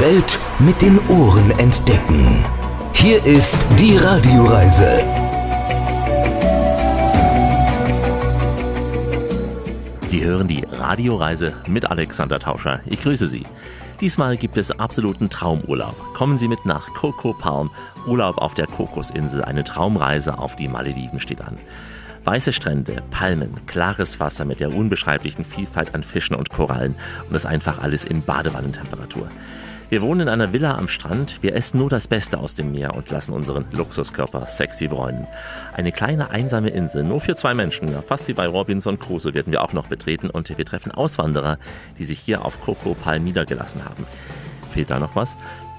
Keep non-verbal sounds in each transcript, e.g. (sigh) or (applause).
Welt mit den Ohren entdecken. Hier ist die Radioreise. Sie hören die Radioreise mit Alexander Tauscher. Ich grüße Sie. Diesmal gibt es absoluten Traumurlaub. Kommen Sie mit nach Coco Palm. Urlaub auf der Kokosinsel. Eine Traumreise auf die Malediven steht an. Weiße Strände, Palmen, klares Wasser mit der unbeschreiblichen Vielfalt an Fischen und Korallen und das einfach alles in Badewannentemperatur. Wir wohnen in einer Villa am Strand, wir essen nur das Beste aus dem Meer und lassen unseren Luxuskörper sexy bräunen. Eine kleine einsame Insel, nur für zwei Menschen, fast wie bei Robinson Crusoe werden wir auch noch betreten und wir treffen Auswanderer, die sich hier auf Coco Palm niedergelassen haben. Fehlt da noch was?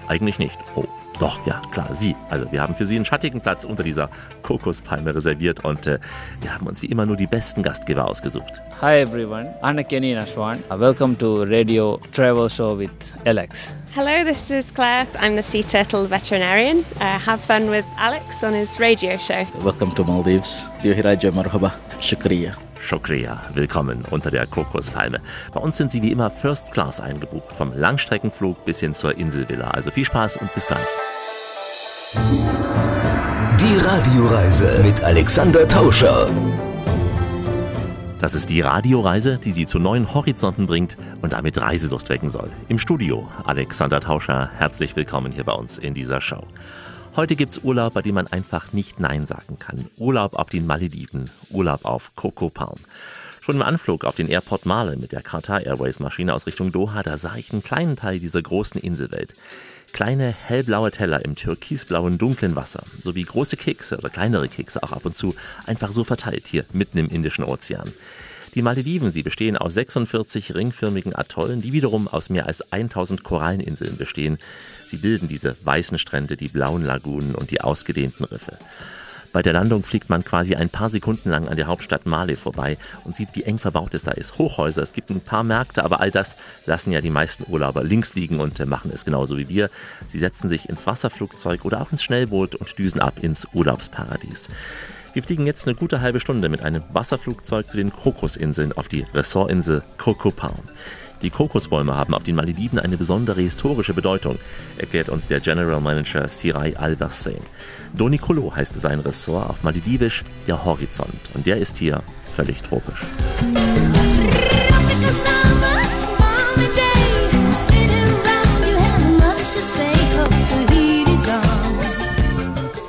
Eigentlich nicht. Oh, doch, ja, klar, Sie. Also wir haben für Sie einen schattigen Platz unter dieser Kokospalme reserviert und äh, wir haben uns wie immer nur die besten Gastgeber ausgesucht. Hi everyone, Anna Kenny Nashwan. Welcome to Radio Travel Show with Alex. Hello, this is Claire. I'm the sea turtle veterinarian. Uh, have fun with Alex on his radio show. Welcome to Maldives. Diohiraja marhaba. Shukriya. Shukriya, willkommen unter der Kokospalme. Bei uns sind Sie wie immer First Class eingebucht, vom Langstreckenflug bis hin zur Inselvilla. Also viel Spaß und bis gleich. Die Radioreise mit Alexander Tauscher. Das ist die Radioreise, die Sie zu neuen Horizonten bringt und damit Reiselust wecken soll. Im Studio Alexander Tauscher, herzlich willkommen hier bei uns in dieser Show. Heute gibt's Urlaub, bei dem man einfach nicht Nein sagen kann. Urlaub auf den Malediven, Urlaub auf Coco Palm. Schon im Anflug auf den Airport Male mit der Qatar Airways Maschine aus Richtung Doha, da sah ich einen kleinen Teil dieser großen Inselwelt. Kleine hellblaue Teller im türkisblauen dunklen Wasser, sowie große Kekse oder kleinere Kekse auch ab und zu einfach so verteilt hier mitten im Indischen Ozean. Die Malediven, sie bestehen aus 46 ringförmigen Atollen, die wiederum aus mehr als 1000 Koralleninseln bestehen. Sie bilden diese weißen Strände, die blauen Lagunen und die ausgedehnten Riffe. Bei der Landung fliegt man quasi ein paar Sekunden lang an der Hauptstadt Male vorbei und sieht, wie eng verbaut es da ist. Hochhäuser, es gibt ein paar Märkte, aber all das lassen ja die meisten Urlauber links liegen und machen es genauso wie wir. Sie setzen sich ins Wasserflugzeug oder auch ins Schnellboot und düsen ab ins Urlaubsparadies. Wir fliegen jetzt eine gute halbe Stunde mit einem Wasserflugzeug zu den Kokosinseln auf die Ressortinsel Coco Palm. Die Kokosbäume haben auf den Malediven eine besondere historische Bedeutung, erklärt uns der General Manager Sirai Al-Vassain. Donicolo heißt sein Ressort auf Maledivisch der Horizont und der ist hier völlig tropisch.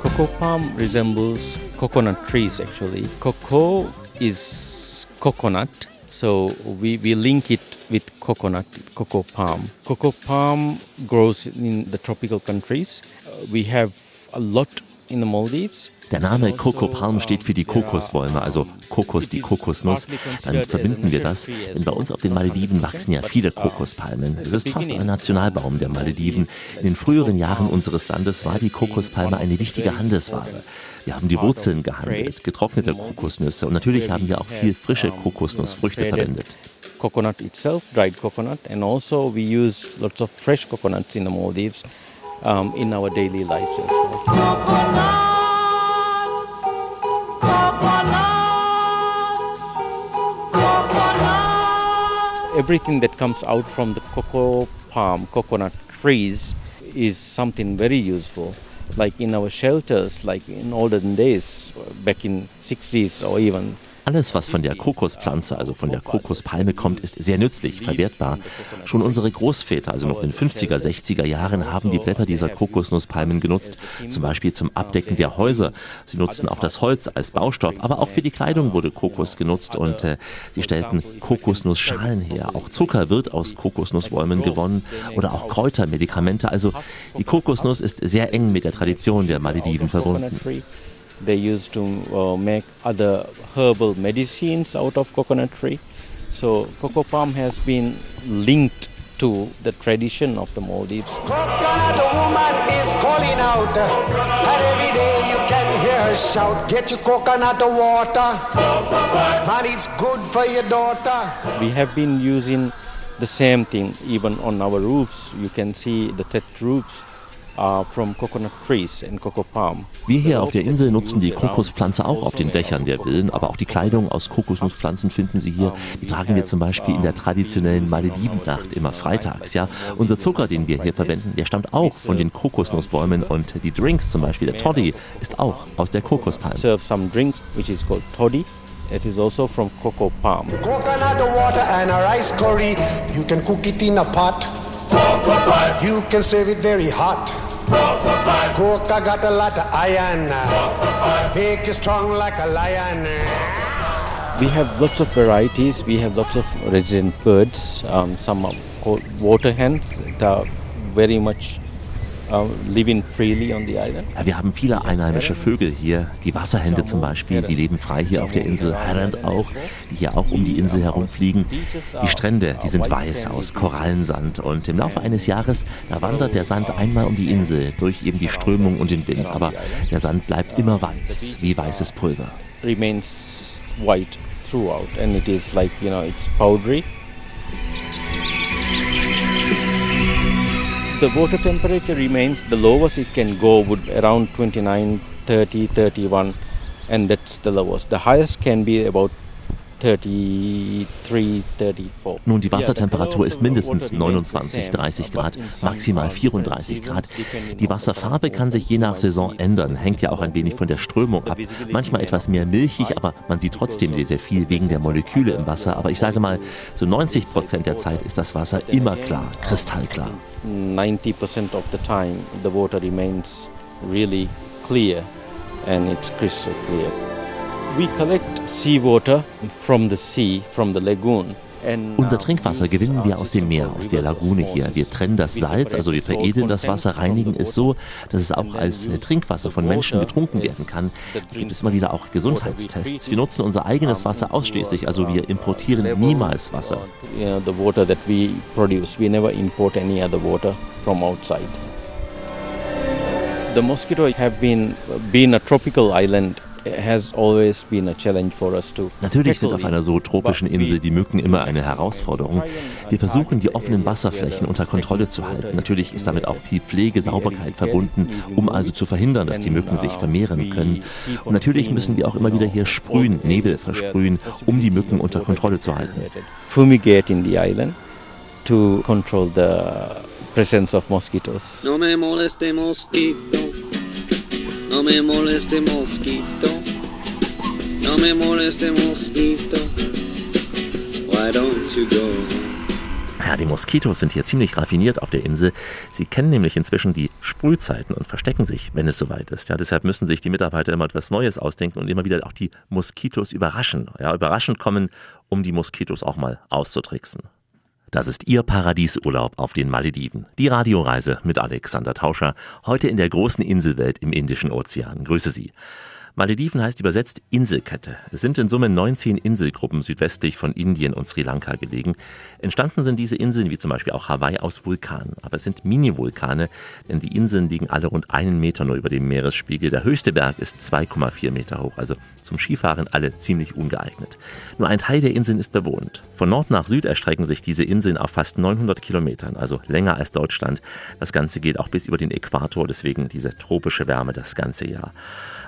Cocoa palm resembles coconut trees actually. Cocoa is coconut, so we, we link it with coconut, cocoa palm. Cocoa palm grows in the tropical countries. Uh, we have a lot in the Maldives. Der Name Coco Palm steht für die Kokosbäume, also Kokos, die Kokosnuss. Damit verbinden wir das, denn bei uns auf den Malediven wachsen ja viele Kokospalmen. Es ist fast ein Nationalbaum der Malediven. In den früheren Jahren unseres Landes war die Kokospalme eine wichtige Handelsware. Wir haben die Wurzeln gehandelt, getrocknete Kokosnüsse und natürlich haben wir auch viel frische Kokosnussfrüchte verwendet. Coconut itself, dried coconut, and also we use lots of fresh coconuts in the Maldives um, in our daily lives as well. Everything that comes out from the cocoa palm, coconut trees, is something very useful. Like in our shelters, like in olden days, back in 60s or even Alles, was von der Kokospflanze, also von der Kokospalme kommt, ist sehr nützlich, verwertbar. Schon unsere Großväter, also noch in den 50er, 60er Jahren, haben die Blätter dieser Kokosnusspalmen genutzt, zum Beispiel zum Abdecken der Häuser. Sie nutzten auch das Holz als Baustoff, aber auch für die Kleidung wurde Kokos genutzt und äh, sie stellten Kokosnussschalen her. Auch Zucker wird aus Kokosnussbäumen gewonnen oder auch Kräuter, Medikamente. Also die Kokosnuss ist sehr eng mit der Tradition der Malediven verbunden. They used to uh, make other herbal medicines out of coconut tree. So cocoa palm has been linked to the tradition of the Maldives. Coconut woman is calling out, and every day you can hear her shout, "Get your coconut water, man, it's good for your daughter." We have been using the same thing even on our roofs. You can see the thatched roofs uh, from coconut trees and cocoa palm. Wir hier auf der Insel nutzen die Kokospflanze auch auf den Dächern der Villen, aber auch die Kleidung aus Kokosnusspflanzen finden Sie hier. Die tragen wir zum Beispiel in der traditionellen Maledivennacht immer freitags. Ja, unser Zucker, den wir hier verwenden, der stammt auch von den Kokosnussbäumen und die Drinks, zum Beispiel der Toddy, ist auch aus der Kokospalme. Serve some drinks which is called toddy. It is also from cocoa palm. Coconut water and a rice curry. You can cook it in a pot. You can serve it very hot. Coca got a lot of iron. Make you strong like a lion. We have lots of varieties. We have lots of resident birds. Um, some are called water hens that are very much wir haben viele einheimische Vögel hier, die Wasserhände zum Beispiel, sie leben frei hier auf der Insel, Herand auch, die hier auch um die Insel herumfliegen. Die Strände, die sind weiß aus Korallensand und im Laufe eines Jahres, da wandert der Sand einmal um die Insel durch eben die Strömung und den Wind, aber der Sand bleibt immer weiß, wie weißes Pulver. Remains white throughout and it is like, you know, it's powdery. The water temperature remains the lowest it can go would around 29, 30, 31 and that's the lowest. The highest can be about 33, 34. Nun, die Wassertemperatur ist mindestens 29, 30 Grad, maximal 34 Grad. Die Wasserfarbe kann sich je nach Saison ändern, hängt ja auch ein wenig von der Strömung ab. Manchmal etwas mehr milchig, aber man sieht trotzdem sehr, sehr viel wegen der Moleküle im Wasser. Aber ich sage mal, so 90 Prozent der Zeit ist das Wasser immer klar, kristallklar. 90% of the time the water remains really clear and it's crystal clear. We collect seawater from the sea, from the lagoon. And Unser Trinkwasser gewinnen wir aus dem Meer, aus der Lagune hier. Wir trennen das We Salz, also wir the salt veredeln das Wasser, reinigen es so, dass es auch als use Trinkwasser von Menschen getrunken werden kann. Da gibt es immer wieder auch Gesundheitstests. Wir nutzen unser eigenes Wasser ausschließlich, also wir importieren niemals Wasser. The water that we produce, we never import any other water from outside. The mosquito have been being a tropical island has always been a challenge for us to Natürlich sind auf einer it. so tropischen Insel die Mücken immer eine Herausforderung. Wir versuchen, die offenen Wasserflächen unter Kontrolle zu halten. Natürlich ist damit auch viel Pflege, Sauberkeit verbunden, um also zu verhindern, dass die Mücken sich vermehren können. Und natürlich müssen wir auch immer wieder hier sprühen, Nebel versprühen, um die Mücken unter Kontrolle zu halten. Fumigate in the island to control the presence of mosquitoes. No me moleste mosquito, no me moleste mosquito, no me moleste mosquito. Why don't you go? Ja, die Moskitos sind hier ziemlich raffiniert auf der Insel. Sie kennen nämlich inzwischen die Sprühzeiten und verstecken sich, wenn es soweit ist. Ja, deshalb müssen sich die Mitarbeiter immer etwas Neues ausdenken und immer wieder auch die Moskitos überraschen. Ja, überraschend kommen, um die Moskitos auch mal auszutricksen. Das ist Ihr Paradiesurlaub auf den Malediven. Die Radioreise mit Alexander Tauscher, heute in der großen Inselwelt im Indischen Ozean. Grüße Sie. Malediven heißt übersetzt Inselkette. Es sind in Summe 19 Inselgruppen südwestlich von Indien und Sri Lanka gelegen. Entstanden sind diese Inseln, wie zum Beispiel auch Hawaii, aus Vulkanen. Aber es sind Mini-Vulkane, denn die Inseln liegen alle rund einen Meter nur über dem Meeresspiegel. Der höchste Berg ist 2,4 Meter hoch, also zum Skifahren alle ziemlich ungeeignet. Nur ein Teil der Inseln ist bewohnt. Von Nord nach Süd erstrecken sich diese Inseln auf fast 900 Kilometern, also länger als Deutschland. Das Ganze geht auch bis über den Äquator, deswegen diese tropische Wärme das ganze Jahr.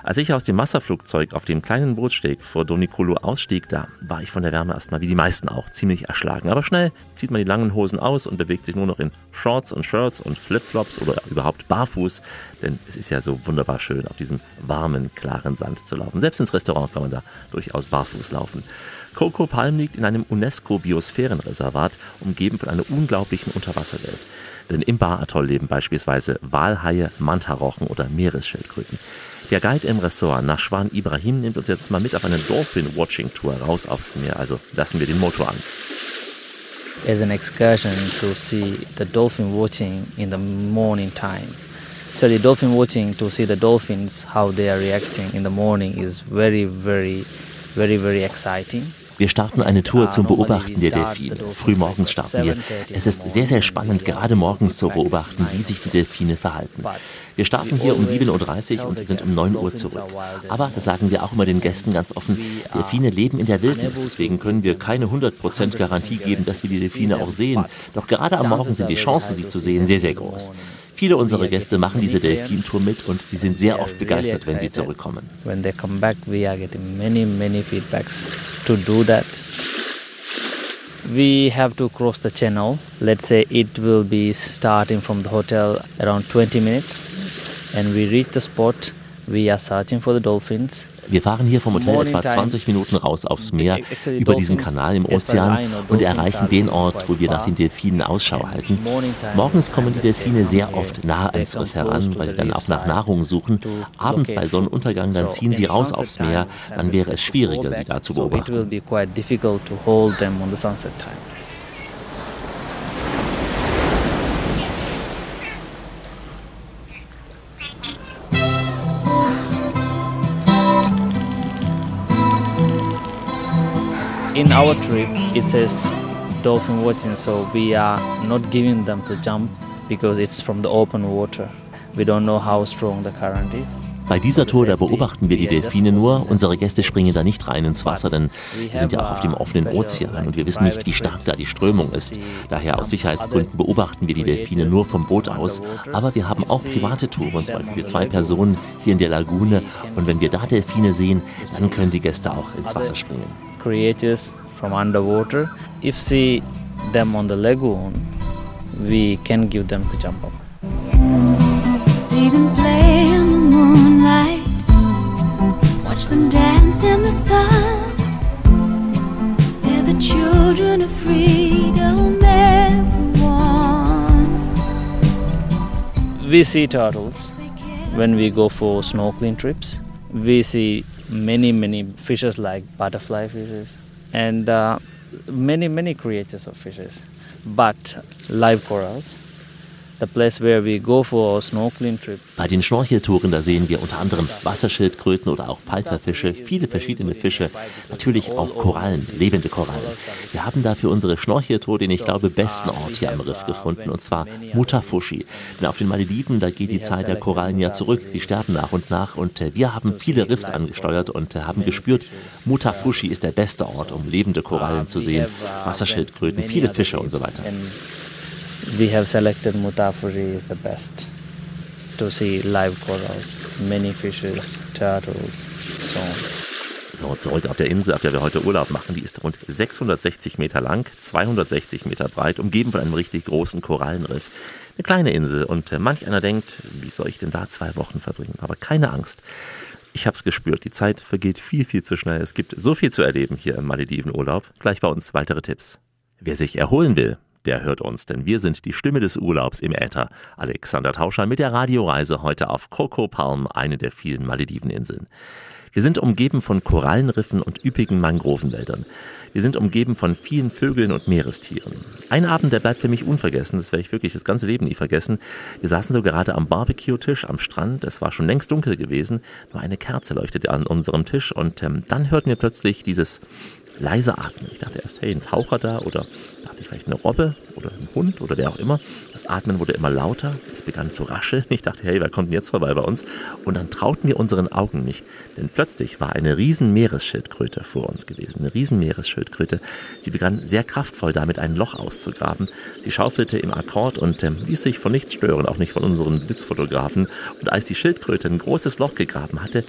Als ich aus dem Wasserflugzeug auf dem kleinen Bootssteg vor Donikulu ausstieg, da war ich von der Wärme erstmal wie die meisten auch ziemlich erschlagen. Aber schnell zieht man die langen Hosen aus und bewegt sich nur noch in Shorts und Shirts und Flipflops oder überhaupt barfuß, denn es ist ja so wunderbar schön, auf diesem warmen, klaren Sand zu laufen. Selbst ins Restaurant kann man da durchaus barfuß laufen. Coco Palm liegt in einem UNESCO-Biosphärenreservat, umgeben von einer unglaublichen Unterwasserwelt. Denn im Bar-Atoll leben beispielsweise Walhaie, Mantarochen oder Meeresschildkröten. Der Guide im Ressort, Nashwan Ibrahim, nimmt uns jetzt mal mit auf eine Dolphin-Watching-Tour raus aufs Meer. Also lassen wir den Motor an. as an excursion to see the dolphin watching in the morning time. The dolphin watching to see the dolphins how they are reacting in the morning is very very very very exciting. Wir starten eine Tour zum Beobachten der Delfine. Frühmorgens starten wir. Es ist sehr, sehr spannend, gerade morgens zu beobachten, wie sich die Delfine verhalten. Wir starten hier um 7.30 Uhr und sind um 9 Uhr zurück. Aber, das sagen wir auch immer den Gästen ganz offen, Delfine leben in der Wildnis. Deswegen können wir keine 100% Garantie geben, dass wir die Delfine auch sehen. Doch gerade am Morgen sind die Chancen, sie zu sehen, sehr, sehr groß. Viele unserer Gäste machen diese Delfintour mit und sie sind sehr oft begeistert, wenn sie zurückkommen. When they come back, we are getting many, many feedbacks to do that. We have to cross the channel. Let's say it will be starting from the hotel around 20 minutes, and we reach the spot. We are searching for the dolphins. Wir fahren hier vom Hotel etwa 20 Minuten raus aufs Meer über diesen Kanal im Ozean und erreichen den Ort, wo wir nach den Delfinen Ausschau halten. Morgens kommen die Delfine sehr oft nah ans Riff heran, weil sie dann auch nach Nahrung suchen. Abends bei Sonnenuntergang, dann ziehen sie raus aufs Meer. Dann wäre es schwieriger, sie da zu beobachten. In our trip it says dolphin watching so we are not giving them to jump because it's from the open water. We don't know how strong the current is Bei dieser Tour, da beobachten wir die Delfine nur. Unsere Gäste springen da nicht rein ins Wasser, denn wir sind ja auch auf dem offenen Ozean und wir wissen nicht, wie stark da die Strömung ist. Daher aus Sicherheitsgründen beobachten wir die Delfine nur vom Boot aus. Aber wir haben auch private Touren, zum Beispiel zwei Personen hier in der Lagune. Und wenn wir da Delfine sehen, dann können die Gäste auch ins Wasser springen. Creatures from underwater. If see them on the lagoon, we can give them to jump up. See them play in the sun. They're the children of freedom, everyone. We see turtles when we go for snorkeling trips. We see many, many fishes like butterfly fishes and uh, many, many creatures of fishes, but live corals Bei den Schnorcheltouren, da sehen wir unter anderem Wasserschildkröten oder auch Falterfische, viele verschiedene Fische, natürlich auch Korallen, lebende Korallen. Wir haben da für unsere Schnorcheltour den, ich glaube, besten Ort hier am Riff gefunden, und zwar Mutafushi. Denn auf den Malediven, da geht die Zeit der Korallen ja zurück, sie sterben nach und nach und äh, wir haben viele Riffs angesteuert und äh, haben gespürt, Mutafushi ist der beste Ort, um lebende Korallen zu sehen, Wasserschildkröten, viele Fische und so weiter we have selected Mutafuri is the best to see live corals, many fishes, turtles, so on. So, zurück auf der Insel, auf der wir heute Urlaub machen. Die ist rund 660 Meter lang, 260 Meter breit, umgeben von einem richtig großen Korallenriff. Eine kleine Insel und äh, manch einer denkt, wie soll ich denn da zwei Wochen verbringen? Aber keine Angst. Ich habe es gespürt, die Zeit vergeht viel, viel zu schnell. Es gibt so viel zu erleben hier im Malediven-Urlaub. Gleich bei uns weitere Tipps. Wer sich erholen will, der hört uns, denn wir sind die Stimme des Urlaubs im Äther. Alexander Tauscher mit der Radioreise heute auf Coco Palm, eine der vielen Malediveninseln. Wir sind umgeben von Korallenriffen und üppigen Mangrovenwäldern. Wir sind umgeben von vielen Vögeln und Meerestieren. Ein Abend, der bleibt für mich unvergessen, das werde ich wirklich das ganze Leben nie vergessen. Wir saßen so gerade am Barbecue-Tisch am Strand, es war schon längst dunkel gewesen, nur eine Kerze leuchtete an unserem Tisch und ähm, dann hörten wir plötzlich dieses leise Atmen. Ich dachte erst, hey, ein Taucher da oder dachte ich vielleicht eine Robbe oder ein Hund oder wer auch immer. Das Atmen wurde immer lauter, es begann zu rascheln. Ich dachte, hey, wer kommt denn jetzt vorbei bei uns? Und dann trauten wir unseren Augen nicht, denn plötzlich war eine riesen Meeresschildkröte vor uns gewesen, eine riesen Meeresschildkröte. Sie begann sehr kraftvoll damit ein Loch auszugraben. Sie schaufelte im Akkord und ähm, ließ sich von nichts stören, auch nicht von unseren Blitzfotografen. Und als die Schildkröte ein großes Loch gegraben hatte,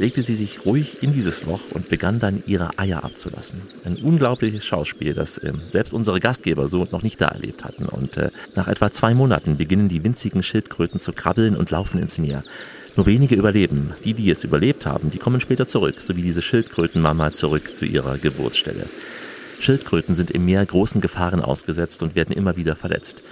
legte sie sich ruhig in dieses Loch und begann dann ihre Eier abzulassen. Ein unglaubliches Schauspiel, das äh, selbst unsere Gastgeber so noch nicht da erlebt hatten. Und äh, nach etwa zwei Monaten beginnen die winzigen Schildkröten zu krabbeln und laufen ins Meer. Nur wenige überleben. Die, die es überlebt haben, die kommen später zurück, so wie diese Schildkrötenmama zurück zu ihrer Geburtsstelle. Schildkröten sind im Meer großen Gefahren ausgesetzt und werden immer wieder verletzt.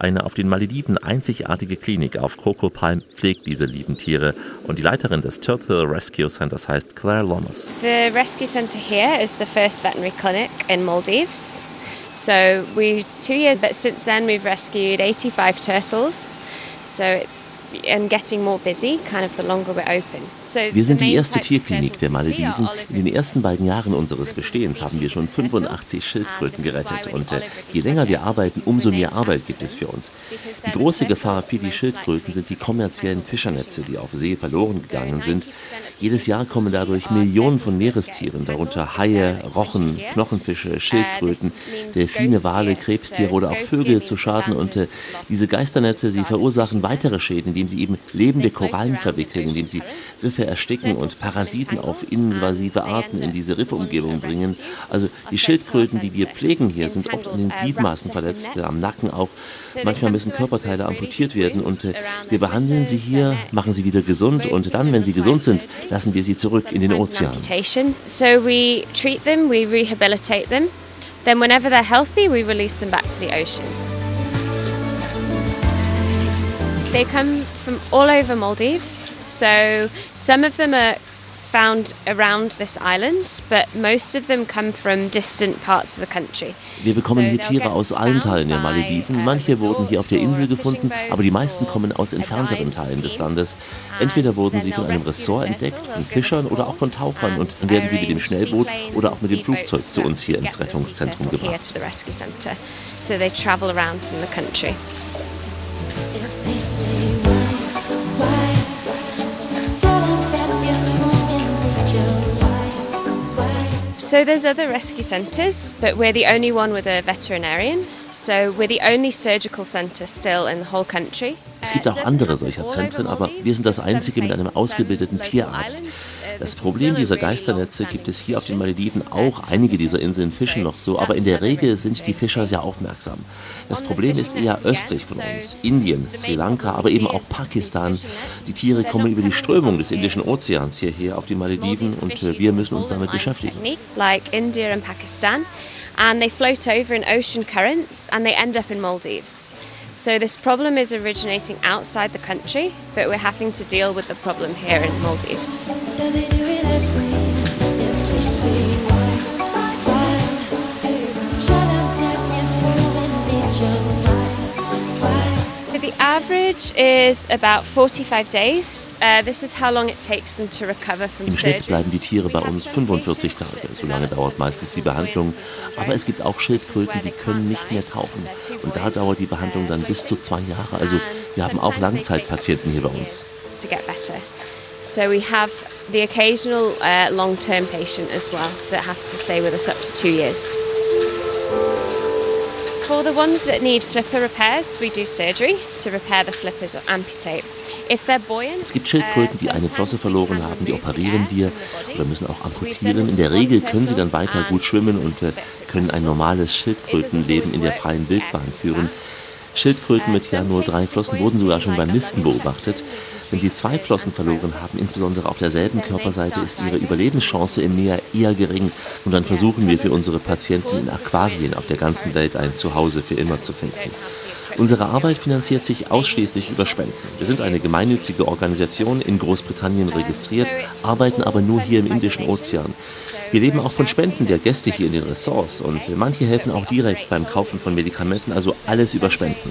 Eine auf den Malediven einzigartige Klinik auf Coco Palm pflegt diese lieben Tiere und die Leiterin des Turtle Rescue Centers heißt Claire Lomas. The rescue center here is the first veterinary clinic in Maldives. So we two years, but since then we've rescued 85 turtles. So it's and getting more busy, kind of the longer we're open. Wir sind die erste Tierklinik der Malediven. In den ersten beiden Jahren unseres Bestehens haben wir schon 85 Schildkröten gerettet. Und äh, je länger wir arbeiten, umso mehr Arbeit gibt es für uns. Die große Gefahr für die Schildkröten sind die kommerziellen Fischernetze, die auf See verloren gegangen sind. Jedes Jahr kommen dadurch Millionen von Meerestieren, darunter Haie, Rochen, Knochenfische, Schildkröten, Delfine, Wale, Krebstiere oder auch Vögel zu Schaden. Und äh, diese Geisternetze, sie verursachen verursachen weitere Schäden, indem sie eben lebende Korallen verwickeln, indem sie Riffe ersticken und Parasiten auf invasive Arten in diese Riffumgebung bringen. Also die Schildkröten, die wir pflegen hier, sind oft an den Gliedmaßen verletzt, am Nacken auch. Manchmal müssen Körperteile amputiert werden und äh, wir behandeln sie hier, machen sie wieder gesund und dann, wenn sie gesund sind, lassen wir sie zurück in den Ozean. So we treat them, we rehabilitate them. Then whenever they're healthy, we release them back to the ocean. They come from all over Maldives. So some of them are found around this island, but most of them come from distant parts of the country. Wir bekommen hier Tiere aus allen Teilen der Malediven. Manche wurden hier auf der Insel gefunden, aber die meisten kommen aus entfernteren Teilen des Landes. Entweder wurden sie von einem Ressort entdeckt, von Fischern oder auch von Tauchern und dann werden sie mit dem Schnellboot oder auch mit dem Flugzeug zu uns hier ins Rettungszentrum gebracht. So they travel around from the country. So there's other rescue centres, but we're the only one with a veterinarian. So we're the only surgical centre still in the whole country. Es gibt uh, auch andere solcher Zentren, aber wir sind das einzige mit einem ausgebildeten Tierarzt. Das Problem dieser Geisternetze gibt es hier auf den Malediven auch. Einige dieser Inseln fischen noch so, aber in der Regel sind die Fischer sehr aufmerksam. Das Problem ist eher östlich von uns. Indien, Sri Lanka, aber eben auch Pakistan. Die Tiere kommen über die Strömung des Indischen Ozeans hierher auf die Malediven und äh, wir müssen uns damit beschäftigen. And they float over in ocean currents and they end up in Maldives. So this problem is originating outside the country, but we're having to deal with the problem here in Maldives. The average is about 45 days. Uh, this is how long it takes them to recover from Im Schnitt bleiben die Tiere bei uns 45 Tage. So lange dauert meistens die Behandlung. Aber es gibt auch Schildkröten, die können nicht mehr tauchen. Und da dauert die Behandlung dann bis zu zwei Jahre. Also wir haben auch Langzeitpatienten hier bei uns. So we have the occasional uh, long-term patient as well that has to stay with us up to two years. For the ones that need flipper repairs, we do surgery to repair the flippers or amputate. If they're buoyant, es gibt Schildkröten, die eine Flosse verloren haben, die operieren wir oder müssen auch amputieren. In der Regel können sie dann weiter gut schwimmen und äh, können ein normales Schildkrötenleben in der freien Wildbahn führen. Schildkröten mit ja nur drei Flossen wurden sogar schon beim Nisten beobachtet. Wenn sie zwei Flossen verloren haben, insbesondere auf derselben Körperseite, ist ihre Überlebenschance im Meer eher gering. Und dann versuchen wir für unsere Patienten in Aquarien auf der ganzen Welt ein Zuhause für immer zu finden. Unsere Arbeit finanziert sich ausschließlich über Spenden. Wir sind eine gemeinnützige Organisation in Großbritannien registriert, arbeiten aber nur hier im Indischen Ozean. Wir leben auch von Spenden der Gäste hier in den Ressorts und manche helfen auch direkt beim Kaufen von Medikamenten, also alles über Spenden.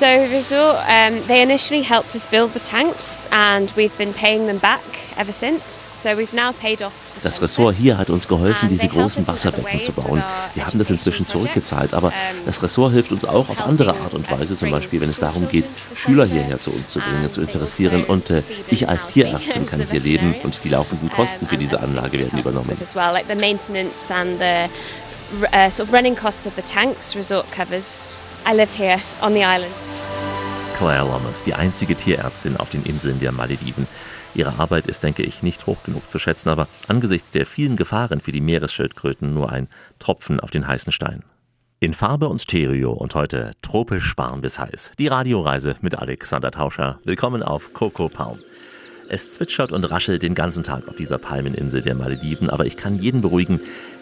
So Resort, um, they initially helped us build the tanks and we've been paying them back ever since. So we've now paid off das Ressort hier hat uns geholfen, diese großen Wasserbecken zu bauen. Wir haben das inzwischen zurückgezahlt, aber das Ressort hilft uns auch auf andere Art und Weise, zum Beispiel wenn es darum geht, Schüler hierher zu uns zu bringen, zu interessieren. Und äh, ich als Tierärztin kann hier leben und die laufenden Kosten für diese Anlage werden übernommen. Uh, sort of running costs of the tanks resort covers. I live here on the island. Claire Lomas, die einzige Tierärztin auf den Inseln der Malediven. Ihre Arbeit ist, denke ich, nicht hoch genug zu schätzen, aber angesichts der vielen Gefahren für die Meeresschildkröten nur ein Tropfen auf den heißen Stein. In Farbe und Stereo und heute tropisch warm bis heiß. Die Radioreise mit Alexander Tauscher. Willkommen auf Coco Palm. Es zwitschert und raschelt den ganzen Tag auf dieser Palmeninsel der Malediven, aber ich kann jeden beruhigen,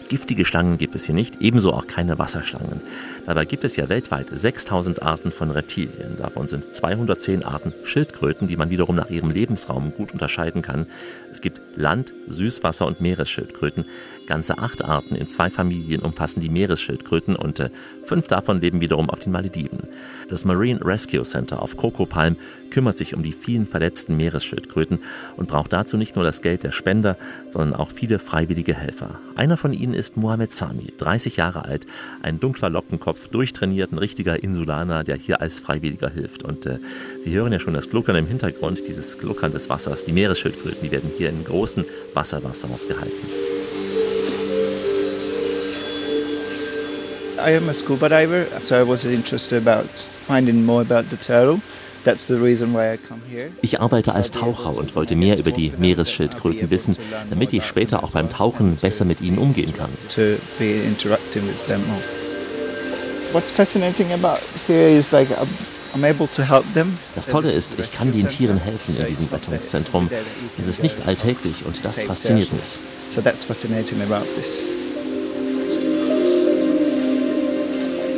Giftige Schlangen gibt es hier nicht, ebenso auch keine Wasserschlangen. Dabei gibt es ja weltweit 6000 Arten von Reptilien. Davon sind 210 Arten Schildkröten, die man wiederum nach ihrem Lebensraum gut unterscheiden kann. Es gibt Land-, Süßwasser- und Meeresschildkröten. Ganze acht Arten in zwei Familien umfassen die Meeresschildkröten und äh, fünf davon leben wiederum auf den Malediven. Das Marine Rescue Center auf Coco Palm kümmert sich um die vielen verletzten Meeresschildkröten und braucht dazu nicht nur das Geld der Spender, sondern auch viele freiwillige Helfer. Einer von ihnen ist Mohamed Sami, 30 Jahre alt, ein dunkler Lockenkopf, durchtrainiert, ein richtiger Insulaner, der hier als Freiwilliger hilft. Und äh, Sie hören ja schon das Gluckern im Hintergrund, dieses Gluckern des Wassers. Die Meeresschildkröten, die werden hier in großen Wasserwassers gehalten. I am a scuba diver, so I was interested about finding more about the turtle. That's the reason why I come here. Ich arbeite als Taucher und wollte mehr über die Meeresschildkröten wissen, damit ich später auch beim Tauchen besser mit ihnen umgehen kann. To be interacting with them more. What's fascinating about here is like I'm, I'm able to help them. Das Tolle ist, ich kann den Tieren helfen in diesem Rettungszentrum. Es ist nicht alltäglich und das fasziniert mich. So that's fascinating about this.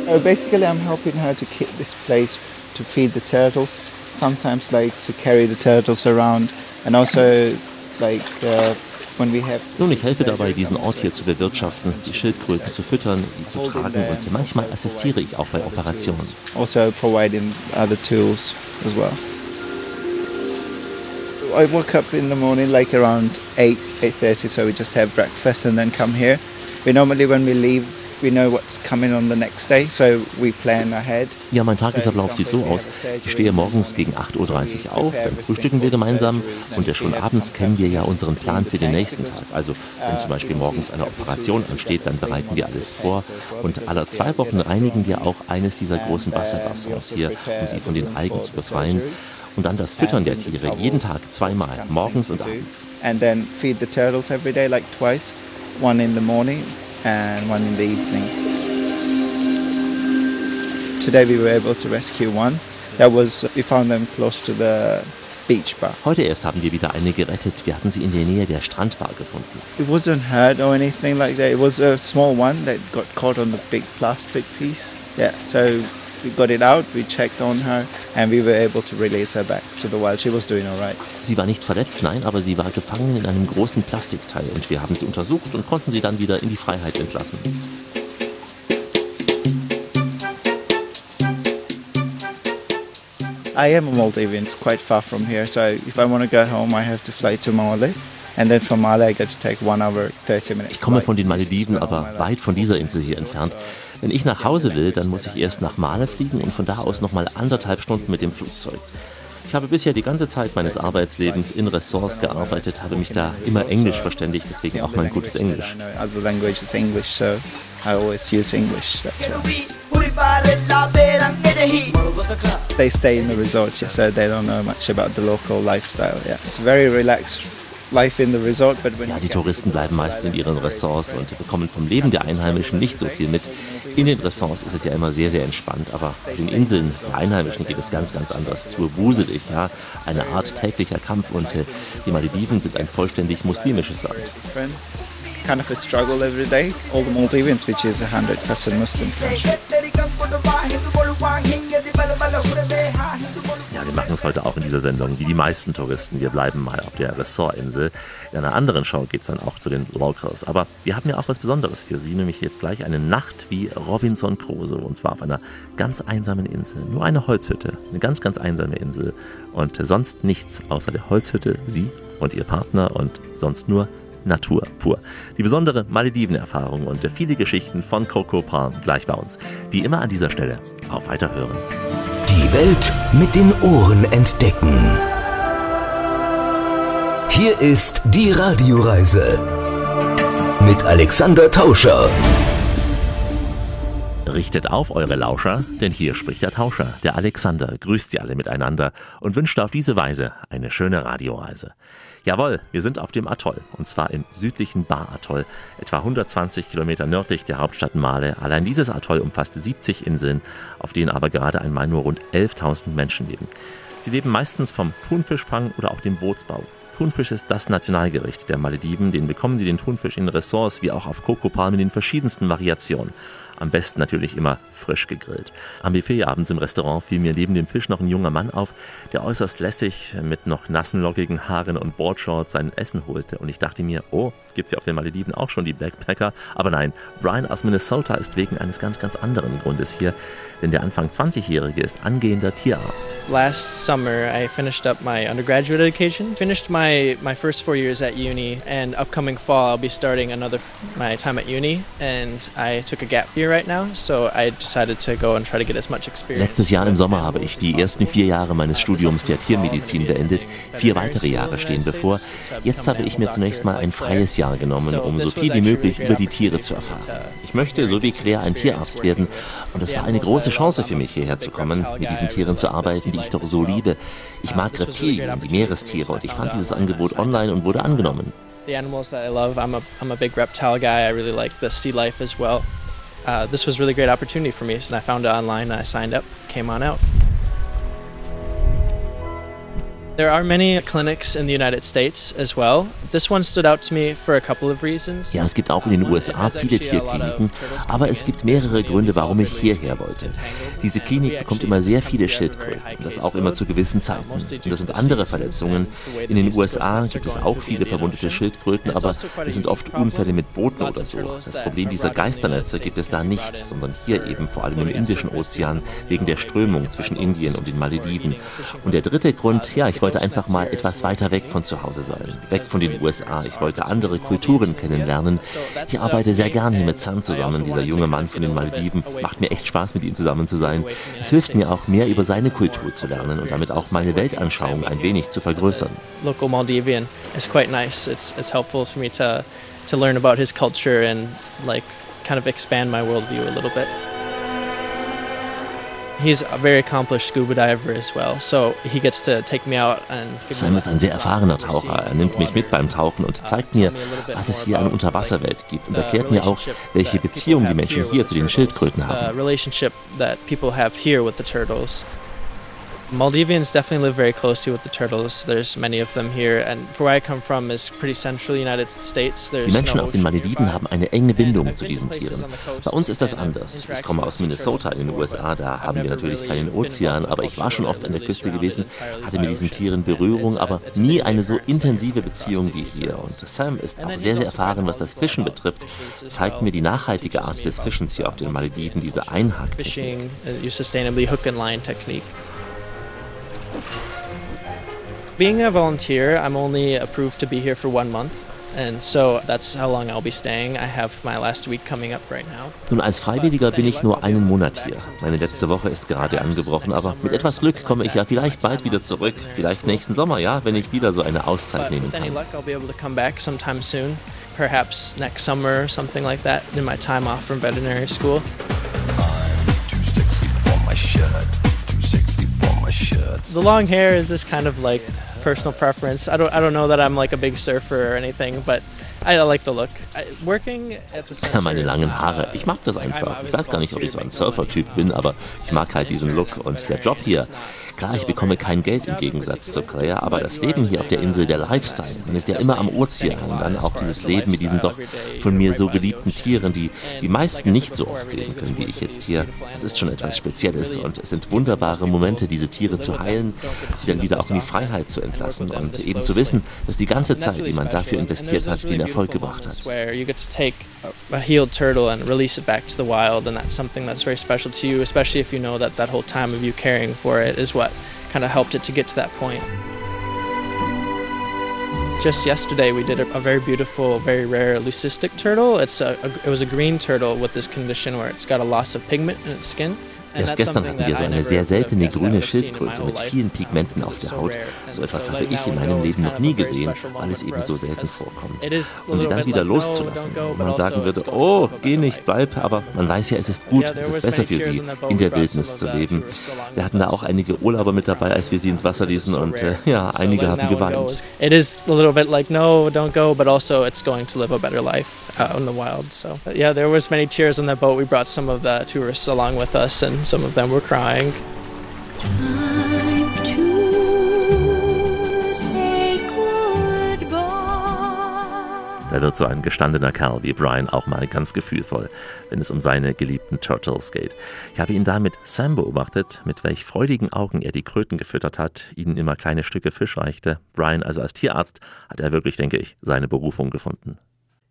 So basically, I'm helping her to keep this place to feed the turtles. Sometimes, like to carry the turtles around, and also like uh, when we have. Nun, ich helfe dabei, diesen Ort hier zu bewirtschaften, die Schildkröten zu füttern, sie zu tragen und manchmal assistiere ich auch bei Operationen. Also providing other tools as well. I woke up in the morning like around 8, 8.30, so we just have breakfast and then come here. We normally, when we leave, we know what's coming on the next day, so we plan ahead. Ja, mein Tagesablauf sieht so aus. Ich stehe morgens gegen 8.30 Uhr auf, dann frühstücken wir gemeinsam und schon abends kennen wir ja unseren Plan für den nächsten Tag. Also wenn zum Beispiel morgens eine Operation ansteht, dann bereiten wir alles vor und alle zwei Wochen reinigen wir auch eines dieser großen Wasserbassins hier, um sie von den Algen zu befreien. Und dann das Füttern der Tiere, jeden Tag zweimal, morgens und abends. And one in the evening. Today we were able to rescue one. That was, we found them close to the beach bar. Heute erst haben wir wieder eine gerettet. Wir hatten sie in der Nähe der Strandbar gefunden. It wasn't hurt or anything like that. It was a small one that got caught on the big plastic piece. Yeah, so we got it out, we checked on her, and we were able to release her back to the wild. She was doing all right. Sie war nicht verletzt, nein, aber sie war gefangen in einem großen Plastikteil und wir haben sie untersucht und konnten sie dann wieder in die Freiheit entlassen. I am a Maldivian, it's quite far from here, so if I want to go home, I have to fly to Mali. And then from Mali, I got to take one hour, 30 minutes. Ich komme von den Malediven, aber weit von dieser Insel hier entfernt. Wenn ich nach Hause will, dann muss ich erst nach Male fliegen und von da aus nochmal anderthalb Stunden mit dem Flugzeug. Ich habe bisher die ganze Zeit meines Arbeitslebens in Ressorts gearbeitet, habe mich da immer Englisch verständigt, deswegen auch mein gutes Englisch. They stay in the resort, yeah, so they don't know much about the local lifestyle. Yeah, it's very relaxed Ja, die Touristen bleiben meist in ihren Ressorts und bekommen vom Leben der Einheimischen nicht so viel mit. In den Ressorts ist es ja immer sehr, sehr entspannt, aber auf den Inseln der Einheimischen geht es ganz, ganz anders zu. Wuselig, ja, eine Art täglicher Kampf und äh, die Malediven sind ein vollständig muslimisches Land. kind of a struggle every day. All the Maldivians, which is a hundred percent Muslim country. Wir machen es heute auch in dieser Sendung, wie die meisten Touristen. Wir bleiben mal auf der Ressortinsel. In einer anderen Show geht es dann auch zu den Locals. Aber wir haben ja auch was Besonderes für Sie, nämlich jetzt gleich eine Nacht wie Robinson Crusoe. Und zwar auf einer ganz einsamen Insel. Nur eine Holzhütte. Eine ganz, ganz einsame Insel. Und sonst nichts außer der Holzhütte, Sie und Ihr Partner und sonst nur Natur pur. Die besondere Malediven-Erfahrung und viele Geschichten von Coco Palm gleich bei uns. Wie immer an dieser Stelle. Auf Weiterhören. Die Welt mit den Ohren entdecken. Hier ist die Radioreise mit Alexander Tauscher. Richtet auf eure Lauscher, denn hier spricht der Tauscher, der Alexander, grüßt sie alle miteinander und wünscht auf diese Weise eine schöne Radioreise. Jawohl, wir sind auf dem Atoll, und zwar im südlichen Bar-Atoll, etwa 120 Kilometer nördlich der Hauptstadt Male. Allein dieses Atoll umfasst 70 Inseln, auf denen aber gerade einmal nur rund 11.000 Menschen leben. Sie leben meistens vom Thunfischfang oder auch dem Bootsbau. Thunfisch ist das Nationalgericht der Malediven. Den bekommen sie den Thunfisch in Ressorts wie auch auf Kokopalmen in verschiedensten Variationen. Am besten natürlich immer frisch gegrillt. Am Buffet abends im Restaurant fiel mir neben dem Fisch noch ein junger Mann auf, der äußerst lässig mit noch nassen, lockigen Haaren und Boardshorts sein Essen holte. Und ich dachte mir, oh, gibt's ja auf den Malediven auch schon die Backpacker? Aber nein, Brian aus Minnesota ist wegen eines ganz, ganz anderen Grundes hier. Denn der Anfang 20-Jährige ist angehender Tierarzt. Last summer, I finished up my undergraduate education. Finished my, my first four years at uni, and upcoming fall, I'll be starting another my time at uni. And I took a gap year right now, so I decided to go and try to get as much experience. Letztes Jahr im Sommer habe ich die ersten vier Jahre meines Studiums der Tiermedizin beendet. Vier weitere Jahre stehen bevor. Jetzt habe ich mir zunächst mal ein freies Jahr genommen, um so viel wie möglich über die Tiere zu erfahren. Ich möchte, so wie Claire, ein Tierarzt werden. Und es war eine große Chance für mich, hierher zu kommen, mit diesen Tieren zu arbeiten, die ich doch so liebe. Ich mag Reptilien, die Meerestiere und ich fand dieses Angebot online und wurde angenommen. The animals that I love, I'm a, I'm a big reptile guy. I really like the sea life as well. Uh, this was really great opportunity for me, so I found it online and I signed up, came on out. There are many clinics in the United States as well. This one stood out to me for a couple of reasons. Ja, es gibt auch in den USA viele Tierkliniken, aber es gibt mehrere Gründe, warum ich hierher wollte. Diese Klinik bekommt immer sehr viele Schildkröten, das auch immer zu gewissen Zeiten. Und das sind andere Verletzungen. In den USA gibt es auch viele verwundete Schildkröten, aber es sind oft Unfälle mit Booten oder so. Das Problem dieser Geisternetze gibt es da nicht, sondern hier eben vor allem im Indischen Ozean wegen der Strömung zwischen Indien und den Malediven. Und der dritte Grund, ja, ich wollte einfach mal etwas weiter weg von zu Hause sein, weg von den USA. Ich wollte andere Kulturen kennenlernen. Ich arbeite sehr gern hier mit Sam zusammen, dieser junge Mann von den Malediven. Macht mir echt Spaß, mit ihm zusammen zu sein. Es hilft mir auch, mehr über seine Kultur zu lernen und damit auch meine Weltanschauung ein wenig zu vergrößern. Local Maldivian is quite nice. It's, it's helpful for me to, to learn about his culture and like kind of expand my worldview a little bit. Sam me ist ein sehr erfahrener Taucher. Er nimmt mich mit beim Tauchen und zeigt mir, was es hier an Unterwasserwelt gibt und erklärt mir auch, welche Beziehung die Menschen hier zu den Schildkröten haben. Maldivians definitely live very closely with the turtles. There's many of them here, and for where I come from is pretty central United States. There's Die Menschen auf den Malediven haben eine enge Bindung zu diesen Tieren. Bei uns ist das and anders. Ich komme aus Minnesota in den USA, da haben wir natürlich keinen Ozean, aber ich war schon oft an der Küste gewesen, hatte mit diesen. Tieren And Berührung, aber nie eine so intensive Beziehung wie hier. Und Sam ist auch sehr, sehr also erfahren, was das Fischen betrifft, zeigt mir die nachhaltige Art des Fischens hier auf den uh, Malediven, diese Einhacktechnik. Being a volunteer, I'm only approved to be here for one month, and so that's how long I'll be staying. I have my last week coming up right now. Nun, als Freiwilliger bin ich nur einen Monat hier. Meine letzte Woche ist gerade angebrochen, aber mit etwas Glück komme ich ja vielleicht bald wieder zurück. Vielleicht nächsten Sommer, ja, wenn ich wieder so eine Auszeit But nehmen with any kann. luck, I'll be able to come back sometime soon, perhaps next summer or something like that, in my time off from veterinary school. The long hair is just kind of like personal preference. I don't I don't know that I'm like a big surfer or anything, but I like the look. I, working at the (laughs) Meine langen Haare. Ich mag das einfach. Ich weiß gar nicht, ob ich so ein Surfer-Typ bin, aber ich mag halt diesen Look und der Job hier. Klar, ich bekomme kein Geld im Gegensatz zu Claire, aber das Leben hier auf der Insel, der Lifestyle, man ist ja immer am Ozean und dann auch dieses Leben mit diesen doch von mir so geliebten Tieren, die die meisten nicht so oft sehen können wie ich jetzt hier. Es ist schon etwas Spezielles und es sind wunderbare Momente, diese Tiere zu heilen, sie dann wieder auch in die Freiheit zu entlassen und eben zu wissen, dass die ganze Zeit, die man dafür investiert hat, den Erfolg gebracht hat. A healed turtle and release it back to the wild, and that's something that's very special to you, especially if you know that that whole time of you caring for it is what kind of helped it to get to that point. Just yesterday, we did a, a very beautiful, very rare leucistic turtle. It's a, a, it was a green turtle with this condition where it's got a loss of pigment in its skin. Erst gestern hatten wir so eine sehr seltene grüne Schildkröte mit vielen Pigmenten auf der Haut. So etwas habe ich in meinem Leben noch nie gesehen, weil es eben so selten vorkommt. Und sie dann wieder loszulassen. but man sagen würde, oh, geh nicht, bleib, aber man weiß ja, es ist gut, es ist besser für sie, in der Wildnis zu leben. Wir hatten da auch einige Urlauber mit dabei, als wir sie ins Wasser ließen und äh, ja, einige haben geweint. It is a little bit like no, don't go, but also it's going to live a better life out in the wild. So but yeah, there was many tears on that boat. We brought some of the tourists along with us, and some of them were crying. Da wird so ein gestandener Kerl wie Brian auch mal ganz gefühlvoll, wenn es um seine geliebten Turtles geht. Ich habe ihn da mit Sam beobachtet, mit welch freudigen Augen er die Kröten gefüttert hat, ihnen immer kleine Stücke Fisch reichte. Brian also als Tierarzt hat er wirklich, denke ich, seine Berufung gefunden.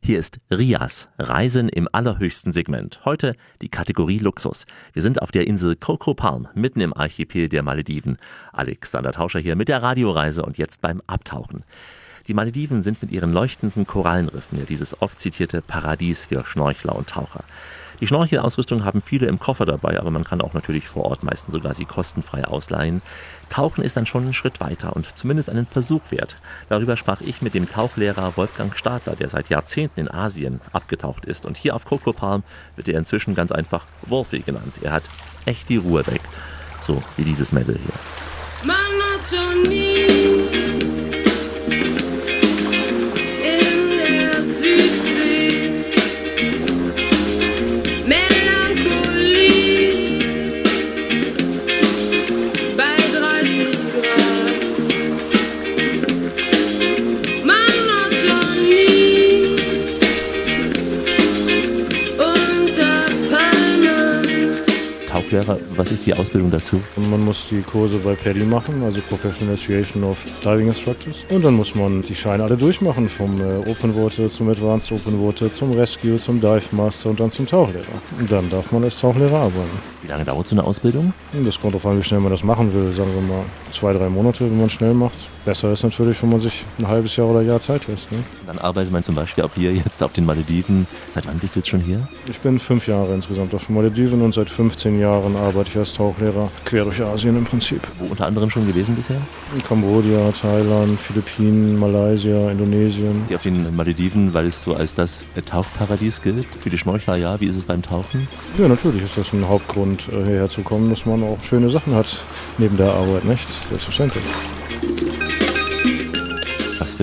Hier ist Rias, Reisen im allerhöchsten Segment. Heute die Kategorie Luxus. Wir sind auf der Insel Coco Palm, mitten im Archipel der Malediven. Alexander Tauscher hier mit der Radioreise und jetzt beim Abtauchen. Die Malediven sind mit ihren leuchtenden Korallenriffen ja dieses oft zitierte Paradies für Schnorchler und Taucher. Die Schnorchelausrüstung haben viele im Koffer dabei, aber man kann auch natürlich vor Ort meistens sogar sie kostenfrei ausleihen. Tauchen ist dann schon einen Schritt weiter und zumindest einen Versuch wert. Darüber sprach ich mit dem Tauchlehrer Wolfgang Stadler, der seit Jahrzehnten in Asien abgetaucht ist. Und hier auf Coco Palm wird er inzwischen ganz einfach Wolfie genannt. Er hat echt die Ruhe weg. So wie dieses Mädel hier. Monotonie. In Tauchlehrer, was ist die Ausbildung dazu? Man muss die Kurse bei PADI machen, also Professional Association of Diving Instructors. Und dann muss man die Scheine alle durchmachen, vom äh, Open Water zum Advanced Open Water, zum Rescue, zum Dive Master und dann zum Tauchlehrer. Und dann darf man als Tauchlehrer arbeiten. Wie lange dauert so eine Ausbildung? Das kommt darauf an, wie schnell man das machen will. Sagen wir mal zwei, drei Monate, wenn man schnell macht. Besser ist natürlich, wenn man sich ein halbes Jahr oder Jahr Zeit lässt. Ne? Dann arbeitet man zum Beispiel auch hier jetzt auf den Malediven. Seit wann bist du jetzt schon hier? Ich bin fünf Jahre insgesamt auf den Malediven und seit 15 Jahren arbeite ich als Tauchlehrer quer durch Asien im Prinzip. Wo unter anderem schon gewesen bisher? In Kambodscha, Thailand, Philippinen, Malaysia, Indonesien. Hier auf den Malediven, weil es so als das Tauchparadies gilt. Für die Schnorchler ja. Wie ist es beim Tauchen? Ja, natürlich ist das ein Hauptgrund, äh, hierher zu kommen, dass man auch schöne Sachen hat neben der Arbeit, nicht? Selbstverständlich.